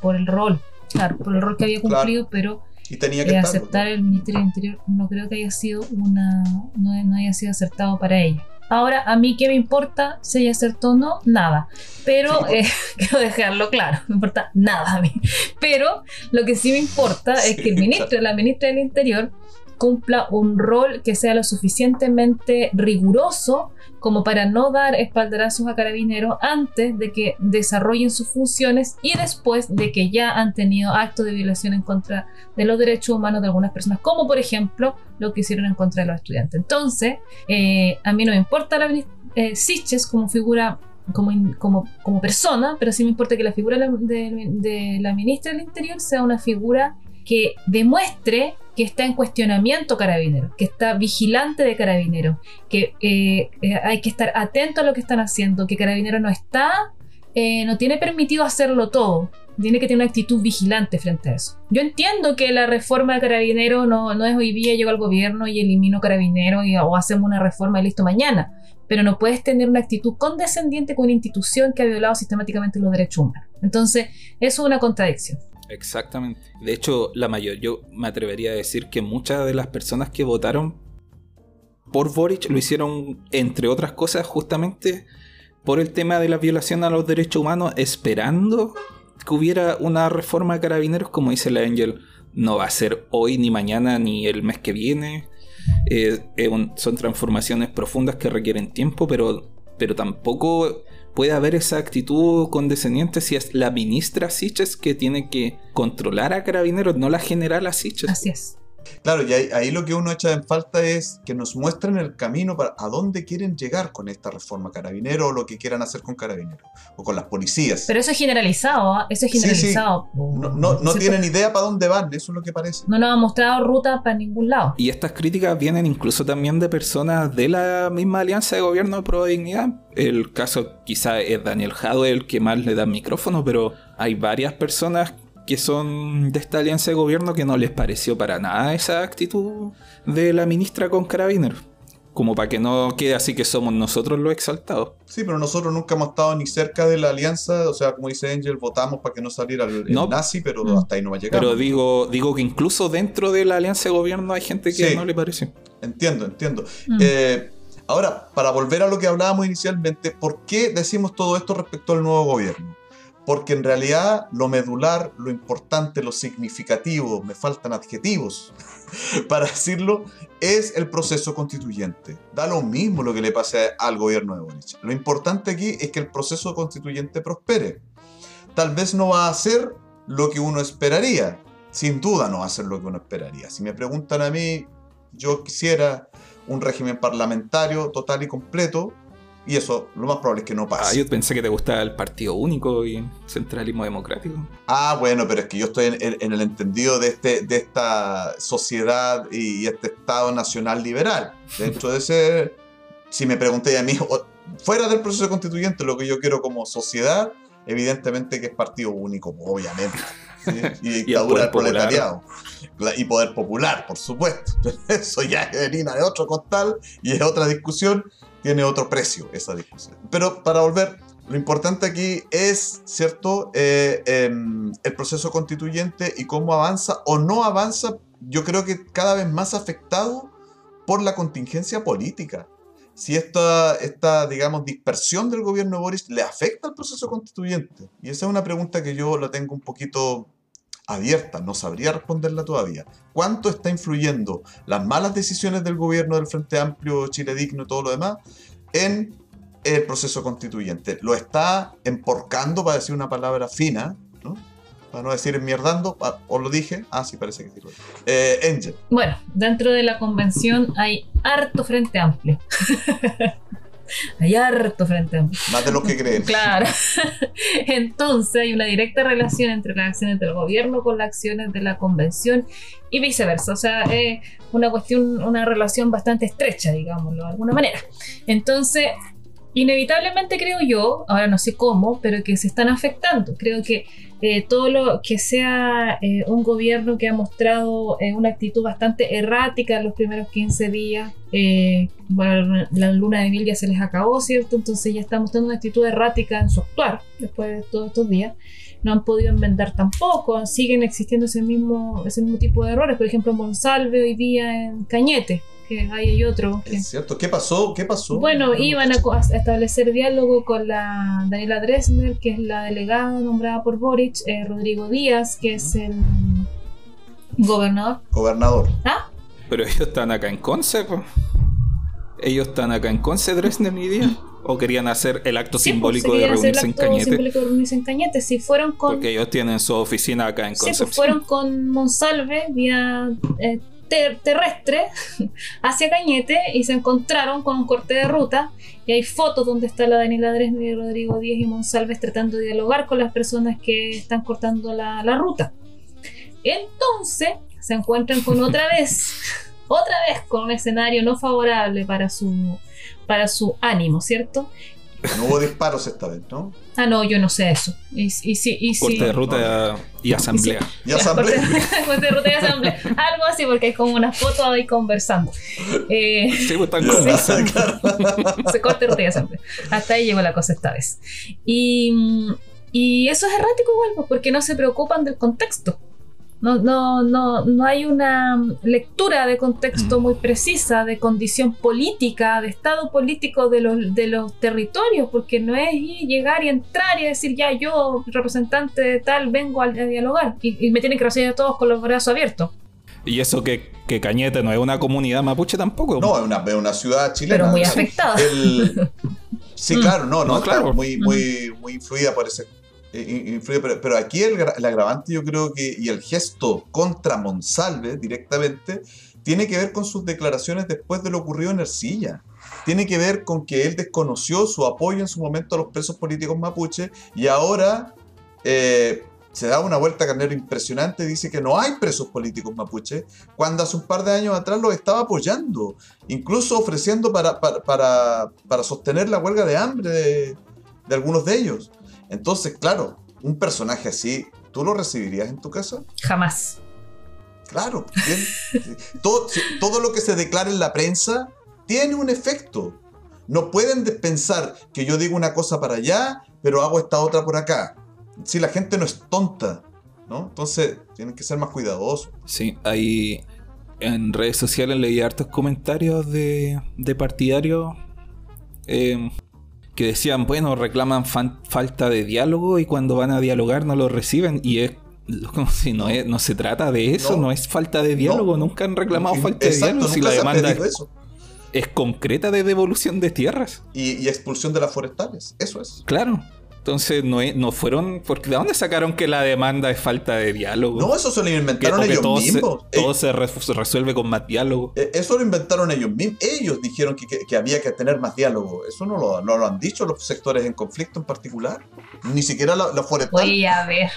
por, el rol, claro, por el rol que había cumplido, pero y tenía que eh, aceptar el Ministerio del Interior no creo que haya sido una no, haya sido acertado para ella. Ahora, a mí qué me importa si ella acertó o no, nada. Pero eh, quiero dejarlo claro, no importa nada a mí. Pero lo que sí me importa es que el ministro, la ministra del Interior, cumpla un rol que sea lo suficientemente riguroso como para no dar espaldarazos a carabineros antes de que desarrollen sus funciones y después de que ya han tenido actos de violación en contra de los derechos humanos de algunas personas, como por ejemplo lo que hicieron en contra de los estudiantes. Entonces, eh, a mí no me importa la eh, Siches como figura como, como, persona, pero sí me importa que la figura de, la ministra del Interior sea una figura que demuestre que está en cuestionamiento carabinero, que está vigilante de carabinero, que eh, eh, hay que estar atento a lo que están haciendo, que carabinero no está, eh, no tiene permitido hacerlo todo. Tiene que tener una actitud vigilante frente a eso. Yo entiendo que la reforma de carabinero no, no es hoy día llego al gobierno y elimino carabinero y, o hacemos una reforma y listo mañana pero no puedes tener una actitud condescendiente con una institución que ha violado sistemáticamente los derechos humanos. Entonces, eso es una contradicción. Exactamente. De hecho, la mayor, yo me atrevería a decir que muchas de las personas que votaron por Boric lo hicieron, entre otras cosas, justamente por el tema de la violación a los derechos humanos, esperando que hubiera una reforma de carabineros, como dice la Angel, no va a ser hoy, ni mañana, ni el mes que viene. Eh, son transformaciones profundas que requieren tiempo, pero, pero tampoco puede haber esa actitud condescendiente si es la ministra Siches que tiene que controlar a carabineros, no la general Siches. Así es. Claro, y ahí, lo que uno echa en falta es que nos muestren el camino para a dónde quieren llegar con esta reforma carabinero o lo que quieran hacer con carabineros o con las policías. Pero eso es generalizado, ¿ah? eso es generalizado. No, tienen idea para dónde van, eso es lo que parece. No nos ha mostrado ruta para ningún lado. Y estas críticas vienen incluso también de personas de la misma alianza de gobierno de Pro Dignidad. El caso quizá es Daniel Jado el que más le da micrófono, pero hay varias personas que son de esta alianza de gobierno que no les pareció para nada esa actitud de la ministra con carabineros. Como para que no quede así que somos nosotros los exaltados. Sí, pero nosotros nunca hemos estado ni cerca de la alianza. O sea, como dice Angel, votamos para que no saliera el, nazi, pero mm. hasta ahí no va a llegar. Pero digo, digo que incluso dentro de la alianza de gobierno hay gente que no le parece. Entiendo, entiendo. Mm. Eh, ahora, para volver a lo que hablábamos inicialmente, ¿por qué decimos todo esto respecto al nuevo gobierno? Porque en realidad lo medular, lo importante, lo significativo, me faltan adjetivos para decirlo, es el proceso constituyente. Da lo mismo lo que le pase al gobierno de Boric. Lo importante aquí es que el proceso constituyente prospere. Tal vez no va a ser lo que uno esperaría, sin duda no va a ser lo que uno esperaría. Si me preguntan a mí, yo quisiera un régimen parlamentario total y completo, y eso, lo más probable es que no pase. Ah, yo pensé que te gustaba el partido único y el centralismo democrático. Ah, bueno, pero es que yo estoy en, el entendido de, este, de esta sociedad y este Estado nacional liberal. Dentro de ese, si me pregunté a mí, fuera del proceso constituyente, lo que yo quiero como sociedad, evidentemente que es partido único, obviamente. Y dictadura del proletariado. Y poder popular, por supuesto. Eso ya es de otro costal y es otra discusión tiene otro precio esa discusión. Pero para volver, lo importante aquí es, ¿cierto?, eh, em, el proceso constituyente y cómo avanza o no avanza, yo creo que cada vez más afectado por la contingencia política. Si esta, esta, digamos, dispersión del gobierno de Boris le afecta al proceso constituyente. Y esa es una pregunta que yo la tengo un poquito abierta, no sabría responderla todavía. ¿Cuánto está influyendo las malas decisiones del gobierno del Frente Amplio, Chile Digno y todo lo demás en el proceso constituyente? ¿Lo está emporcando, para decir una palabra fina, ¿no? para no decir enmierdando, o lo dije, ah, sí, parece que sí. Eh, Angel. Bueno, dentro de la convención hay harto Frente Amplio. hay harto frente a Más de lo que creen. Claro. Entonces hay una directa relación entre las acciones del gobierno con las acciones de la convención y viceversa. O sea, es una cuestión, una relación bastante estrecha, digámoslo de alguna manera. Entonces, inevitablemente creo yo, ahora no sé cómo, pero que se están afectando. Creo que eh, todo lo que sea eh, un gobierno que ha mostrado eh, una actitud bastante errática en los primeros 15 días, bueno, la luna de mil ya se les acabó, ¿cierto? Entonces ya está mostrando una actitud errática en su actuar después de todos estos días. No han podido enmendar tampoco, siguen existiendo ese mismo, ese mismo tipo de errores. Por ejemplo, Monsalve hoy día en Cañete, que ahí hay otro. Es cierto, ¿qué pasó? ¿Qué pasó? Bueno, iban a, establecer diálogo con la Daniela Dresner, que es la delegada nombrada por Boric, eh, Rodrigo Díaz, que es el gobernador. Gobernador. ¿Ah? Pero ellos están acá en Conce, Ellos están acá en Conce, Dresner y Díaz. ¿O querían hacer el acto pues, simbólico de reunirse en Cañete? simbólico de reunirse en Cañete. Si fueron con... Porque ellos tienen su oficina acá en Concepción. Sí, pues fueron con Monsalve vía eh, terrestre hacia Cañete y se encontraron con un corte de ruta y hay fotos donde está la Daniela Dresner, Rodrigo Díaz y Monsalves tratando de dialogar con las personas que están cortando la, ruta. Entonces se encuentran con otra vez, otra vez con un escenario no favorable para su, para su ánimo, ¿cierto? No hubo disparos esta vez, ¿no? Ah, no, yo no sé eso. Y, y, sí, y, Corte sí. de ruta y asamblea. Y asamblea. Corte de ruta y asamblea. Algo así, porque hay como una foto ahí conversando. Eh, Sí, pues están conversando. se corta y ruta y asamblea. Hasta ahí llegó la cosa esta vez. Y, y eso es errático igual, pues, porque no se preocupan del contexto. No, no, no, no hay una lectura de contexto Mm. muy precisa, de condición política, de estado político de los, de los territorios, porque no es llegar y entrar y decir, ya yo, representante de tal, vengo a, a dialogar. Y, y me tienen que recibir a todos con los brazos abiertos. Y eso que, que Cañete no es una comunidad mapuche tampoco. No, es una, es una ciudad chilena. Pero muy afectada. El- Sí, Mm. claro, no, no, No, claro, claro. muy, muy, muy influida por ese. Pero, aquí el, gra- el agravante, yo creo que, y el gesto contra Monsalve directamente, tiene que ver con sus declaraciones después de lo ocurrido en Ercilla. Tiene que ver con que él desconoció su apoyo en su momento a los presos políticos mapuche y ahora eh, se da una vuelta carnero impresionante. Dice que no hay presos políticos mapuche, cuando hace un par de años atrás los estaba apoyando incluso ofreciendo para, para, para, sostener la huelga de hambre de algunos de ellos. Entonces, claro, un personaje así, ¿tú lo recibirías en tu casa? Jamás. Claro, bien. todo, todo lo que se declara en la prensa tiene un efecto. No pueden de- pensar que yo digo una cosa para allá, pero hago esta otra por acá. Si la gente no es tonta, ¿no? Entonces, tienen que ser más cuidadosos. Sí, hay en redes sociales leí hartos comentarios de, de partidarios eh, que decían, bueno, reclaman fan- falta de diálogo y cuando van a dialogar no lo reciben y es como si no, es- no se trata de eso, No. no, es falta de diálogo, No. nunca han reclamado falta de diálogo si la demanda es, eso. es concreta de devolución de tierras, Y, y expulsión de las forestales, eso es. claro. Entonces no, es- no fueron, porque ¿de dónde sacaron que la demanda es falta de diálogo? No, eso se lo inventaron que ellos todo, se, mismos. todo se re- se resuelve con más diálogo. Eh, Eso lo inventaron ellos mismos. Ellos dijeron que, que- que había que tener más diálogo. Eso no lo, no lo han dicho los sectores en conflicto en particular. Ni siquiera la, la forestal. Voy a ver.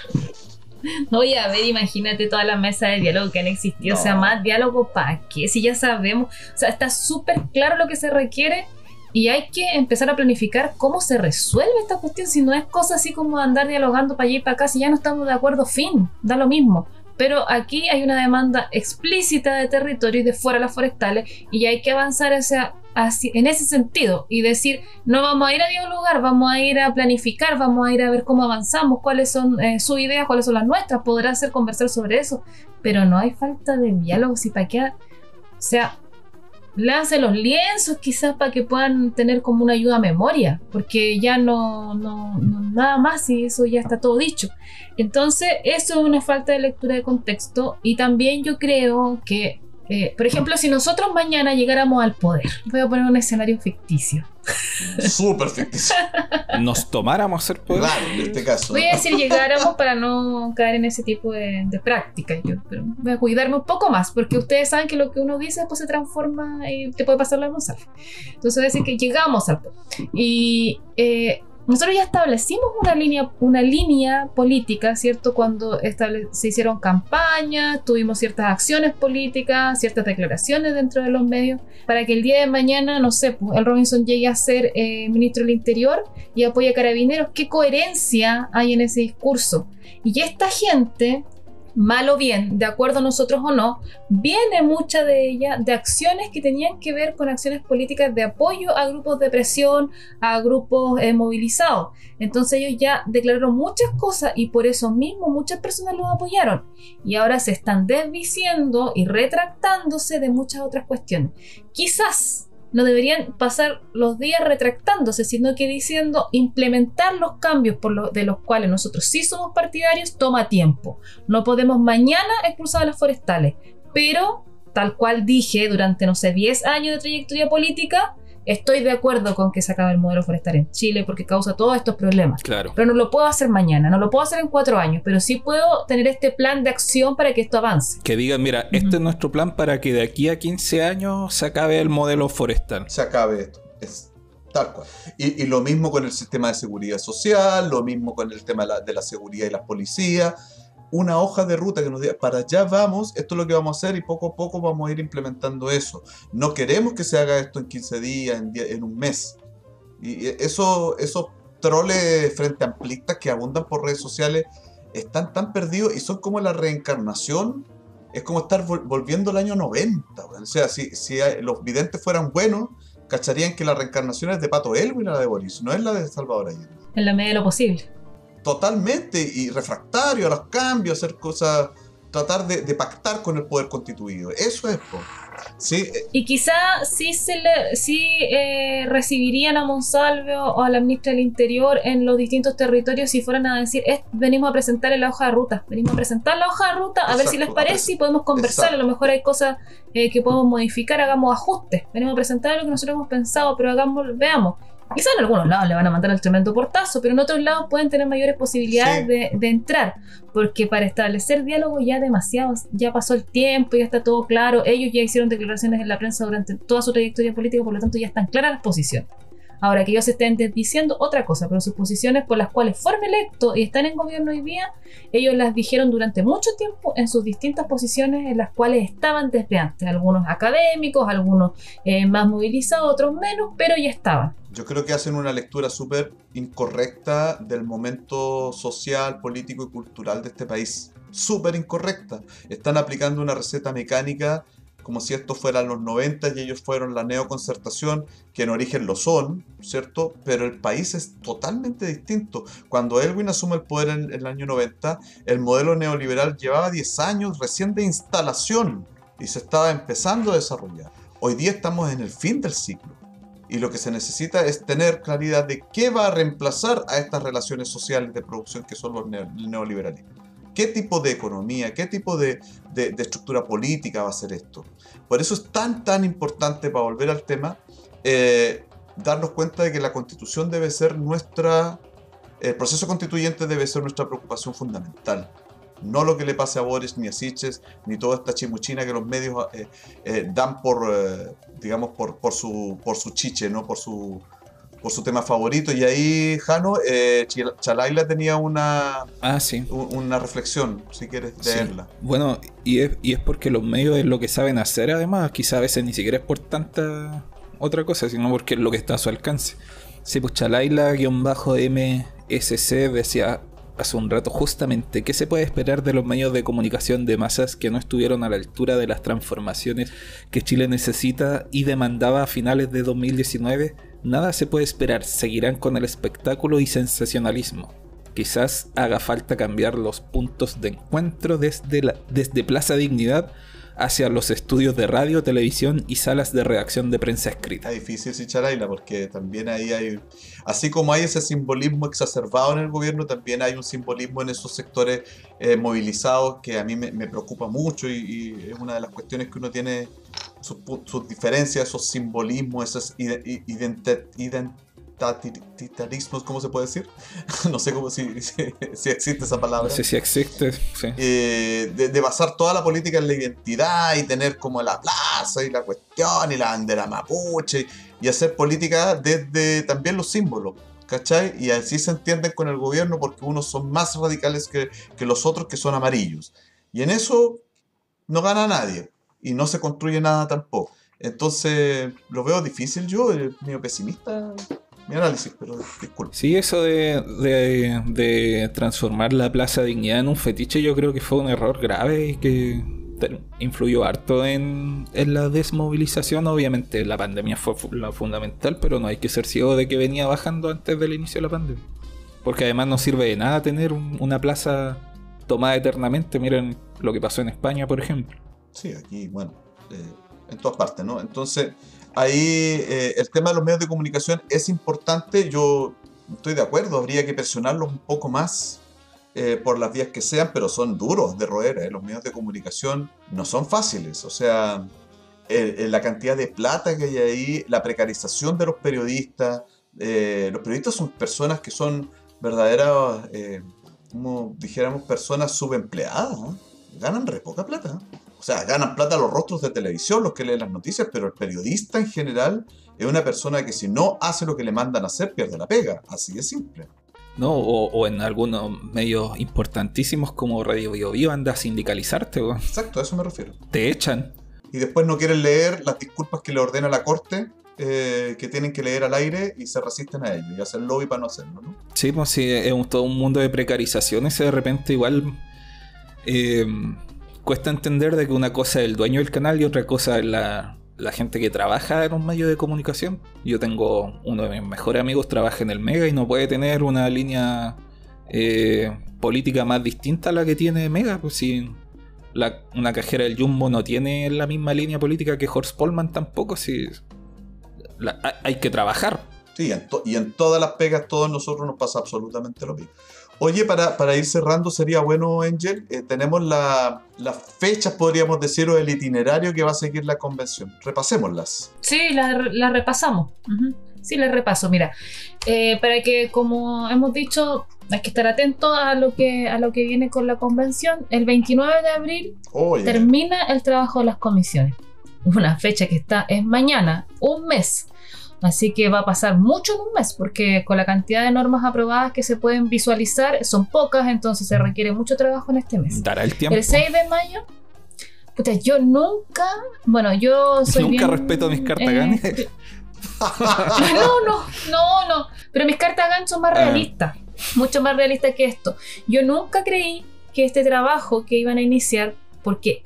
Voy a ver, imagínate todas las mesas de diálogo que han existido. O sea, No. más diálogo para qué, si ya sabemos. O sea, está súper claro lo que se requiere y hay que empezar a planificar cómo se resuelve esta cuestión. Si no es cosa así como andar dialogando para allá y para acá, si ya no estamos de acuerdo, fin, da lo mismo. Pero aquí hay una demanda explícita de territorio y de fuera las forestales y hay que avanzar hacia, hacia- en ese sentido y decir, no vamos a ir a dialogar, vamos a ir a planificar, vamos a ir a ver cómo avanzamos, cuáles son eh, sus ideas, cuáles son las nuestras, podrá ser conversar sobre eso, pero no hay falta de diálogo, si para qué, o sea, lance los lienzos quizás para que puedan tener como una ayuda a memoria, porque ya no, no, nada más y eso ya está todo dicho. Entonces, eso es una falta de lectura de contexto y también yo creo que, eh, por ejemplo, si nosotros mañana llegáramos al poder, voy a poner un escenario ficticio. Súper ficticio. Nos tomáramos ser poder. Claro, en este caso. Voy a decir llegáramos para no caer en ese tipo de, de prácticas. Yo pero voy a cuidarme un poco más, porque ustedes saben que lo que uno dice después se transforma y te puede pasar la González. Entonces voy a decir que llegamos al poder. Y eh, nosotros ya establecimos una línea, una línea política, ¿cierto? Cuando se hicieron campañas, tuvimos ciertas acciones políticas, ciertas declaraciones dentro de los medios, para que el día de mañana, no sé, pues, el Robinson llegue a ser eh, ministro del Interior y apoya a carabineros. ¿Qué coherencia hay en ese discurso? Y esta gente, mal o bien, de acuerdo a nosotros o no, viene mucha de ella de acciones que tenían que ver con acciones políticas de apoyo a grupos de presión, a grupos eh, movilizados. Entonces ellos ya declararon muchas cosas y por eso mismo muchas personas los apoyaron. Y ahora se están desdiciendo y retractándose de muchas otras cuestiones. Quizás no deberían pasar los días retractándose, sino que diciendo implementar los cambios por lo- de los cuales nosotros sí somos partidarios toma tiempo. No podemos mañana expulsar a las forestales, pero tal cual dije durante, no sé, 10 años de trayectoria política, estoy de acuerdo con que se acabe el modelo forestal en Chile porque causa todos estos problemas. Claro. Pero no lo puedo hacer mañana, no lo puedo hacer en cuatro años, pero sí puedo tener este plan de acción para que esto avance. Que digan, mira, este Ujú. es nuestro plan para que de aquí a 15 años se acabe el modelo forestal. Se acabe esto. Es tal cual. Y, y lo mismo con el sistema de seguridad social, lo mismo con el tema de la, de la seguridad y las policías. Una hoja de ruta que nos diga, para allá vamos, esto es lo que vamos a hacer y poco a poco vamos a ir implementando eso. No queremos que se haga esto en 15 días, en, die- en un mes. Y eso, esos troles frente amplistas que abundan por redes sociales están tan perdidos y son como la reencarnación. Es como estar vol- volviendo al año 90. weón. O sea, si, si los videntes fueran buenos, cacharían que la reencarnación es de Pato Elwin la de Boris, no es la de Salvador Allende En la medida de lo posible. Totalmente y refractario a los cambios, hacer cosas, tratar de, de pactar con el poder constituido. Eso es, po. Sí, eh, Y quizá sí, se le, sí eh, recibirían a Monsalve o a la ministra del Interior en los distintos territorios si fueran a decir, "Es- venimos a presentar la hoja de ruta, venimos a presentar la hoja de ruta, a ver si les parece y podemos conversar, Exacto. a lo mejor hay cosas eh, que podemos modificar, hagamos ajustes, venimos a presentar lo que nosotros hemos pensado, pero hagamos, veamos. Quizá en algunos lados le van a mandar el tremendo portazo, pero en otros lados pueden tener mayores posibilidades Sí. de, de entrar, porque para establecer diálogo ya demasiado, ya pasó el tiempo, ya está todo claro, ellos ya hicieron declaraciones en la prensa durante toda su trayectoria política, por lo tanto ya están claras las posiciones. Ahora que ellos estén diciendo otra cosa, pero sus posiciones por las cuales fueron electos y están en gobierno hoy día, ellos las dijeron durante mucho tiempo en sus distintas posiciones en las cuales estaban desde antes, algunos académicos, algunos eh, más movilizados, otros menos, pero ya estaban. Yo creo que hacen una lectura súper incorrecta del momento social, político y cultural de este país. Súper incorrecta. Están aplicando una receta mecánica como si esto fueran los 90 y ellos fueron la neoconcertación, que en origen lo son, ¿cierto? Pero el país es totalmente distinto. Cuando Elwin asume el poder en, el año 90, el modelo neoliberal llevaba 10 años recién de instalación y se estaba empezando a desarrollar. Hoy día estamos en el fin del ciclo. Y lo que se necesita es tener claridad de qué va a reemplazar a estas relaciones sociales de producción que son los neo- el neoliberalismo. ¿Qué tipo de economía, qué tipo de, de- de estructura política va a ser esto? Por eso es tan, tan importante, para volver al tema, eh, darnos cuenta de que la constitución debe ser nuestra, el proceso constituyente debe ser nuestra preocupación fundamental. No lo que le pase a Boris, ni a Siches, ni toda esta chimuchina que los medios eh, eh, dan por, eh, digamos, por, por, su, por su chiche, ¿no? Por su, por su tema favorito. Y ahí, Jano, eh, Chalaila tenía una, Ah, sí. una reflexión, si quieres Sí. leerla. Bueno, y es, y es porque los medios es lo que saben hacer, además, quizá a veces ni siquiera es por tanta otra cosa, sino porque es lo que está a su alcance. Sí, pues Chalaila-MSC decía hace un rato justamente qué se puede esperar de los medios de comunicación de masas que no estuvieron a la altura de las transformaciones que Chile necesita y demandaba a finales de 2019. Nada se puede esperar, seguirán con el espectáculo y sensacionalismo. Quizás haga falta cambiar los puntos de encuentro desde, desde Plaza Dignidad hacia los estudios de radio, televisión y salas de redacción de prensa escrita. Está difícil si Chalaila, porque también ahí hay, así como hay ese simbolismo exacerbado en el gobierno, también hay un simbolismo en esos sectores eh, movilizados que a mí me, me preocupa mucho y, y es una de las cuestiones que uno tiene sus, diferencias, esos simbolismos, esos ide- i- identitarismos, ¿cómo se puede decir? no sé cómo si, si, si existe esa palabra No sé si existe. sí. eh, de, de basar toda la política en la identidad y tener como la plaza y la cuestión y la bandera mapuche y hacer política desde también los símbolos, ¿cachai? Y así se entienden con el gobierno porque unos son más radicales que, que los otros que son amarillos. Y en eso no gana nadie y no se construye nada tampoco. Entonces lo veo difícil yo, eh, medio pesimista mi análisis, pero disculpe. Sí, eso de, de- de transformar la Plaza Dignidad en un fetiche yo creo que fue un error grave y que influyó harto en, en la desmovilización. Obviamente la pandemia fue fu- lo fundamental, pero no hay que ser ciego de que venía bajando antes del inicio de la pandemia. Porque además no sirve de nada tener un- una plaza tomada eternamente. Miren lo que pasó en España, por ejemplo. Sí, aquí, bueno, eh, en todas partes, ¿no? Entonces, ahí eh, el tema de los medios de comunicación es importante, yo estoy de acuerdo, habría que presionarlos un poco más eh, por las vías que sean, pero son duros de roer, ¿eh? los medios de comunicación no son fáciles, o sea, la cantidad de plata que hay ahí, la precarización de los periodistas, eh, los periodistas son personas que son verdaderas, como dijéramos, personas subempleadas, ganan re poca plata. O sea, ganan plata los rostros de televisión, los que leen las noticias, pero el periodista en general es una persona que si no hace lo que le mandan a hacer, pierde la pega. Así de simple. ¿no? O, o en algunos medios importantísimos como Radio Bio Bio anda a sindicalizarte, weón. Exacto, a eso me refiero. Te echan. Y después no quieren leer las disculpas que le ordena la corte, eh, que tienen que leer al aire y se resisten a ello y hacen lobby para no hacerlo, ¿no? Sí, pues sí, es un- todo un mundo de precarización. Ese de repente igual eh, cuesta entender de que una cosa es el dueño del canal y otra cosa es la, gente que trabaja en un medio de comunicación. Yo tengo uno de mis mejores amigos trabaja en el Mega y no puede tener una línea eh, política más distinta a la que tiene Mega. Pues si la- una cajera del Jumbo no tiene la misma línea política que Horst Polman tampoco, si hay- que trabajar. Sí, y en todas las pegas, todos nosotros nos pasa absolutamente lo mismo. Oye, para, para ir cerrando, sería bueno, Angel, eh, tenemos la- las fechas, podríamos decir, o el itinerario que va a seguir la convención. Repasémoslas. Sí, la, la repasamos. Sí, la repaso. Mira, eh, para que, como hemos dicho, hay que estar atento a lo que a lo que viene con la convención. El 29 de abril termina el trabajo de las comisiones. Una fecha que está es mañana, un mes. Así que va a pasar mucho en un mes, porque con la cantidad de normas aprobadas que se pueden visualizar son pocas, entonces se requiere mucho trabajo en este mes. Dará el tiempo. El 6 de mayo, puta, yo nunca, bueno, yo soy Nunca bien, respeto mis cartas eh, no, no, no, no. Pero mis cartas GAN son más Ah. realistas. Mucho más realistas que esto. Yo nunca creí que este trabajo que iban a iniciar, porque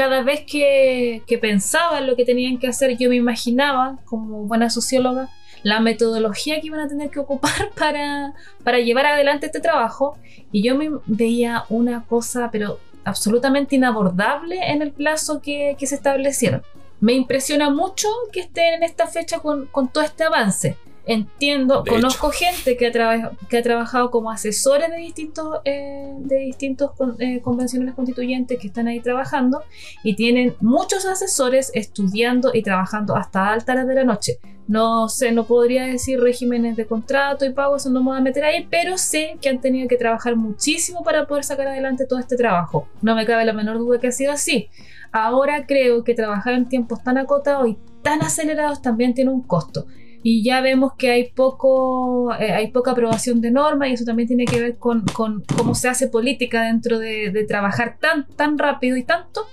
cada vez que, que pensaba en lo que tenían que hacer, yo me imaginaba, como buena socióloga, la metodología que iban a tener que ocupar para, llevar adelante este trabajo. Y yo me veía una cosa, pero absolutamente inabordable en el plazo que, se establecieron. Me impresiona mucho que estén en esta fecha con todo este avance. Entiendo, De conozco gente que ha, que ha trabajado como asesores de distintos, eh, de distintos con- eh, convenciones constituyentes que están ahí trabajando y tienen muchos asesores estudiando y trabajando hasta altas horas de la noche. No sé, no podría decir regímenes de contrato y pago, eso no me voy a meter ahí, pero sé que han tenido que trabajar muchísimo para poder sacar adelante todo este trabajo. No me cabe la menor duda que ha sido así. Ahora creo que trabajar en tiempos tan acotados y tan acelerados también tiene un costo. Y ya vemos que hay poco, eh, hay poca aprobación de normas y eso también tiene que ver con, con cómo se hace política dentro de, de trabajar tan, tan rápido y tanto.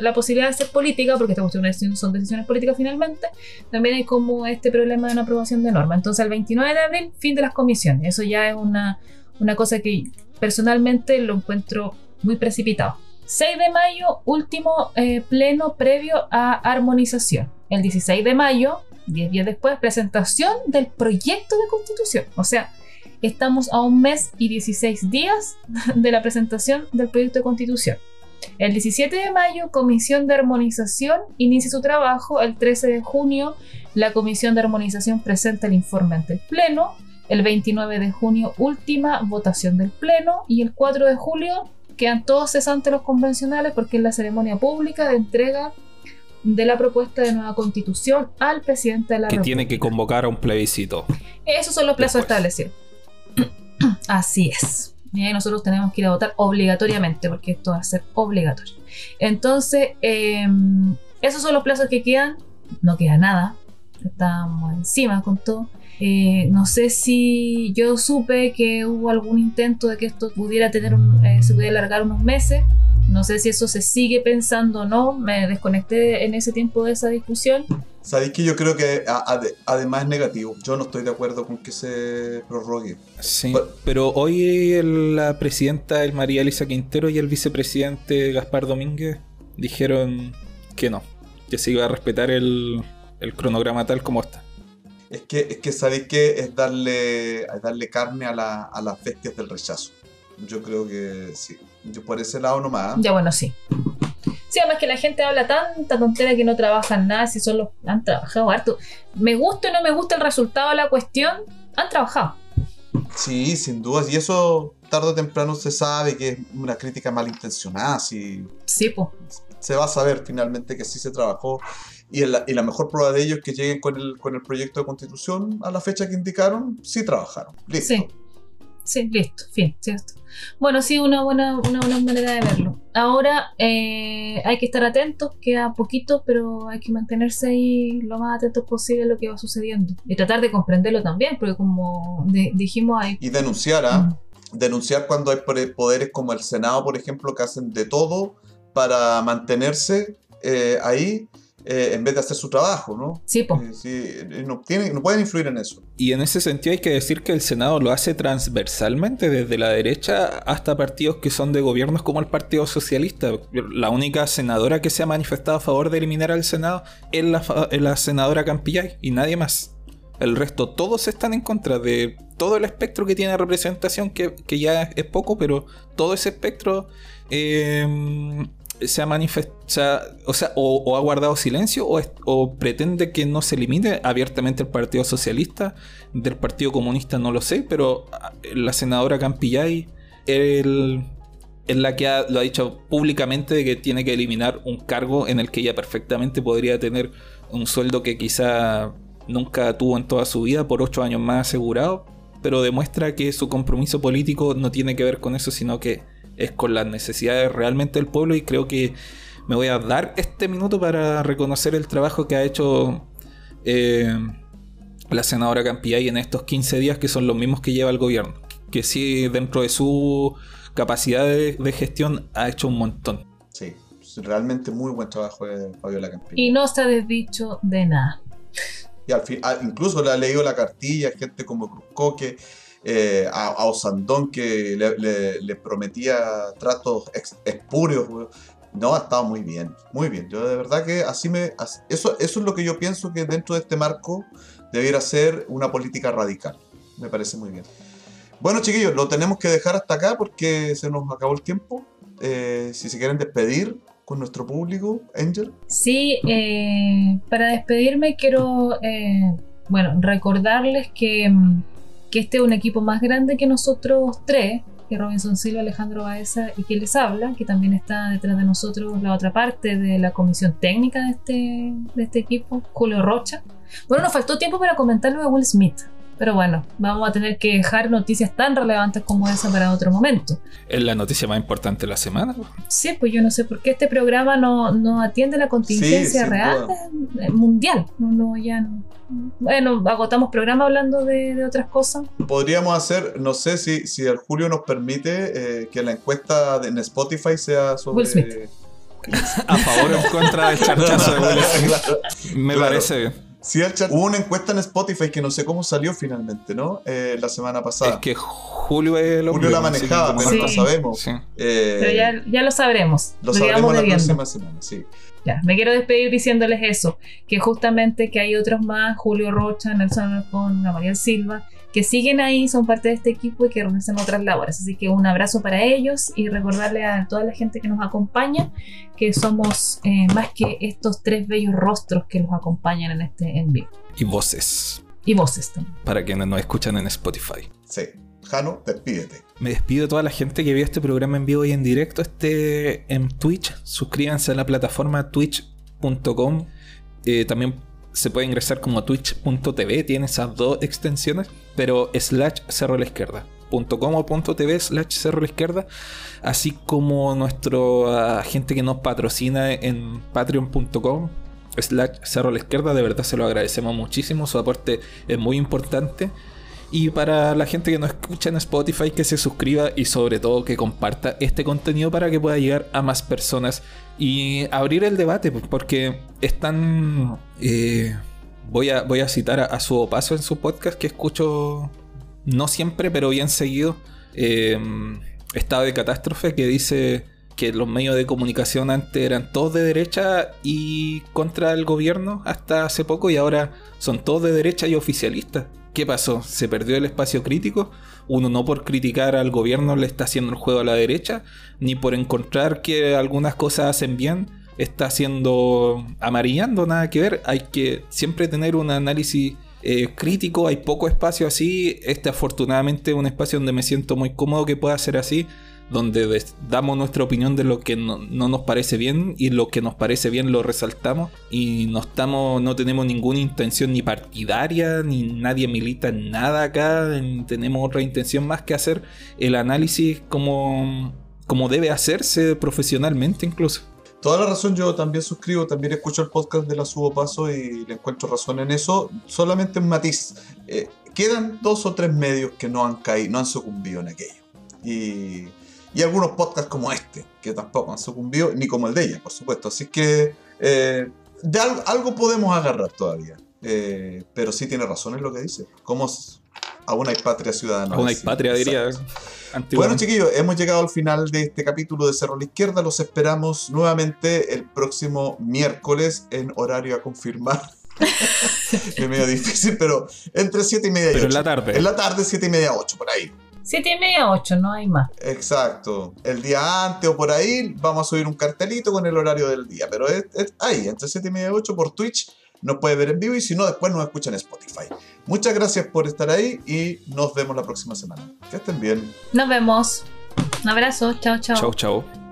La posibilidad de hacer política, porque estas cuestiones son decisiones políticas finalmente, también hay como este problema de una aprobación de norma. Entonces, el 29 de abril, fin de las comisiones. Eso ya es una, una cosa que personalmente lo encuentro muy precipitado. 6 de mayo, último eh, pleno previo a armonización. El 16 de mayo, 10 días después, presentación del proyecto de constitución. O sea, estamos a un mes y 16 días de la presentación del proyecto de constitución. El 17 de mayo, Comisión de Armonización inicia su trabajo. El 13 de junio, la Comisión de Armonización presenta el informe ante el Pleno. El 29 de junio, última votación del Pleno. Y el 4 de julio, quedan todos cesantes los convencionales porque es la ceremonia pública de entrega de la propuesta de nueva constitución al presidente de la que República. tiene que convocar a un plebiscito. Esos son los plazos establecidos. Así es. Y nosotros tenemos que ir a votar obligatoriamente, porque esto va a ser obligatorio. Entonces, eh, esos son los plazos que quedan. No queda nada. Estamos encima con todo. Eh, no sé si yo supe que hubo algún intento de que esto pudiera tener un, eh, se pudiera alargar unos meses. No sé si eso se sigue pensando o no. Me desconecté en ese tiempo de esa discusión. Sabéis que yo creo que a- además es negativo. Yo no estoy de acuerdo con que se prorrogue. Sí, pero hoy el- la presidenta el María Elisa Quintero y el vicepresidente Gaspar Domínguez dijeron que no, que se iba a respetar el, el cronograma tal como está. Es que, es que sabéis que es darle, es darle carne a, la- a las bestias del rechazo. Yo creo que sí. Yo por ese lado nomás. Ya bueno, sí. Sí, además que la gente habla tanta tontera que no trabajan nada, si solo han trabajado harto. Me gusta o no me gusta el resultado de la cuestión, han trabajado. Sí, sin dudas. Y eso tarde o temprano se sabe que es una crítica malintencionada. Si Sí, pues. se va a saber finalmente que sí se trabajó. Y la, y la mejor prueba de ello es que lleguen con el, con el proyecto de constitución a la fecha que indicaron, sí trabajaron. Listo. Sí. Sí, listo, fin, ¿cierto? Bueno, sí, una buena, una buena manera de verlo. Ahora eh, hay que estar atentos, queda poquito, pero hay que mantenerse ahí lo más atentos posible a lo que va sucediendo. Y tratar de comprenderlo también, porque como di- dijimos, hay... Y denunciar, ¿ah? Denunciar cuando hay poderes como el Senado, por ejemplo, que hacen de todo para mantenerse eh, ahí eh, en vez de hacer su trabajo, ¿no? Sí, pues. Eh, sí, eh, no, tienen- no pueden influir en eso. Y en ese sentido hay que decir que el Senado lo hace transversalmente, desde la derecha hasta partidos que son de gobiernos como el Partido Socialista. La única senadora que se ha manifestado a favor de eliminar al Senado es la, fa- es la senadora Campillay y nadie más. El resto, todos están en contra de todo el espectro que tiene representación, que, que ya es poco, pero todo ese espectro eh, se ha manifestado, o sea, o, ha guardado silencio o, o pretende que no se elimine abiertamente el Partido Socialista, del Partido Comunista no lo sé, pero ah, la senadora Campillay es la que ha- lo ha dicho públicamente de que tiene que eliminar un cargo en el que ella perfectamente podría tener un sueldo que quizá nunca tuvo en toda su vida por ocho años más asegurado, pero demuestra que su compromiso político no tiene que ver con eso, sino que es con las necesidades realmente del pueblo y creo que me voy a dar este minuto para reconocer el trabajo que ha hecho eh, la senadora Campillay en estos 15 días que son los mismos que lleva el gobierno, que sí dentro de su capacidad de, de gestión ha hecho un montón. Sí, realmente muy buen trabajo de Fabiola Campillo. Y no se ha desdicho de nada. Y al fin, ah, incluso le ha leído la cartilla a gente como Cruzcoque, eh, a, Osandón que le, prometía tratos espurios. No, ha estado muy bien, muy bien. Yo de verdad que así me... Eso, eso es lo que yo pienso que dentro de este marco debiera ser una política radical. Me parece muy bien. Bueno, chiquillos, lo tenemos que dejar hasta acá porque se nos acabó el tiempo. Eh, si se quieren despedir con nuestro público, Angel. Sí, eh, para despedirme quiero, bueno, recordarles que, mm, que este es un equipo más grande que nosotros tres, que Robinson Silva, Alejandro Baeza y quien les habla, que también está detrás de nosotros la otra parte de la comisión técnica de este, de este equipo, Julio Rocha. Bueno, nos faltó tiempo para comentarlo de Will Smith, pero bueno, vamos a tener que dejar noticias tan relevantes como esa para otro momento. Es la noticia más importante de la semana. Sí, pues yo no sé por qué este programa no, no atiende la contingencia real eh, mundial. No, no, ya no. Bueno, agotamos programa hablando de, de otras cosas. Podríamos hacer, no sé si, si el Julio nos permite eh, que la encuesta de- en Spotify sea sobre. Will Smith. A favor o en contra del charchazo de Will Smith. Me Claro. parece bien. Sí, el chat- Hubo una encuesta en Spotify que no sé cómo salió finalmente, ¿no? Eh, la semana pasada. Es que Julio es el hombre. Julio la manejaba, pero Sí. no sabemos. Sí. Eh, Pero ya, ya lo sabremos. lo Lo, sabremos la debiendo. próxima semana, sí. Ya, me quiero despedir diciéndoles eso, que justamente que hay otros más, Julio Rocha, Nelson Alarcón, Gamaliel Silva, que siguen ahí, son parte de este equipo y que realizan otras labores. Así que un abrazo para ellos y recordarle a toda la gente que nos acompaña que somos eh, más que estos tres bellos rostros que los acompañan en este en vivo. Y voces. Y voces también. Para quienes nos escuchan en Spotify. Sí. Jano, despídete. Me despido de toda la gente que vio este programa en vivo y en directo. Este en Twitch. Suscríbanse a la plataforma twitch.com. Eh, también se puede ingresar como twitch.tv. Tiene esas dos extensiones. Pero slash cerro a la izquierda. .com o .tv slash cerro a la izquierda. Así como nuestra gente que nos patrocina en patreon.com slash cerro a la izquierda. De verdad se lo agradecemos muchísimo. Su aporte es muy importante. Y para la gente que nos escucha en Spotify, que se suscriba y sobre todo que comparta este contenido para que pueda llegar a más personas y abrir el debate, porque están... eh, voy, a, voy a citar a, su paso en su podcast que escucho no siempre, pero bien seguido. eh, Estado de Catástrofe, que dice que los medios de comunicación antes eran todos de derecha y contra el gobierno hasta hace poco y ahora son todos de derecha y oficialistas. ¿Qué pasó? ¿Se perdió el espacio crítico? Uno no por criticar al gobierno le está haciendo el juego a la derecha, ni por encontrar que algunas cosas hacen bien, está haciendo amarillando, nada que ver. Hay que siempre tener un análisis eh, crítico, hay poco espacio así. Este afortunadamente es un espacio donde me siento muy cómodo que pueda ser así. Donde damos nuestra opinión de lo que no, no nos parece bien y lo que nos parece bien lo resaltamos y no estamos no tenemos ninguna intención ni partidaria ni nadie milita en nada acá tenemos otra intención más que hacer el análisis como como debe hacerse profesionalmente incluso Toda la razón, yo también suscribo, también escucho el podcast de la Subo Paso y le encuentro razón en eso. Solamente un matiz. eh, quedan dos o tres medios que no han caído, no han sucumbido en aquello. Y, y algunos podcasts como este, que tampoco han sucumbido, ni como el de ella, por supuesto. Así que eh, de al- algo podemos agarrar todavía. Eh, pero sí tiene razón en lo que dice. Como s- aún hay patria ciudadana. aún hay patria diría. Bueno, chiquillos, hemos llegado al final de este capítulo de Cerro a la Izquierda. Los esperamos nuevamente el próximo miércoles en horario a confirmar. es medio difícil, pero entre 7 y media y pero en 8. la tarde En la tarde, 7 y media, 8, por ahí. Siete y media, ocho, no hay más. Exacto. El día antes o por ahí vamos a subir un cartelito con el horario del día. Pero es, es ahí, entre 7 y media y 8 por Twitch. Nos puede ver en vivo y si no, después nos escuchan en Spotify. Muchas gracias por estar ahí y nos vemos la próxima semana. Que estén bien. Nos vemos. Un abrazo. Chao, chao. chau chau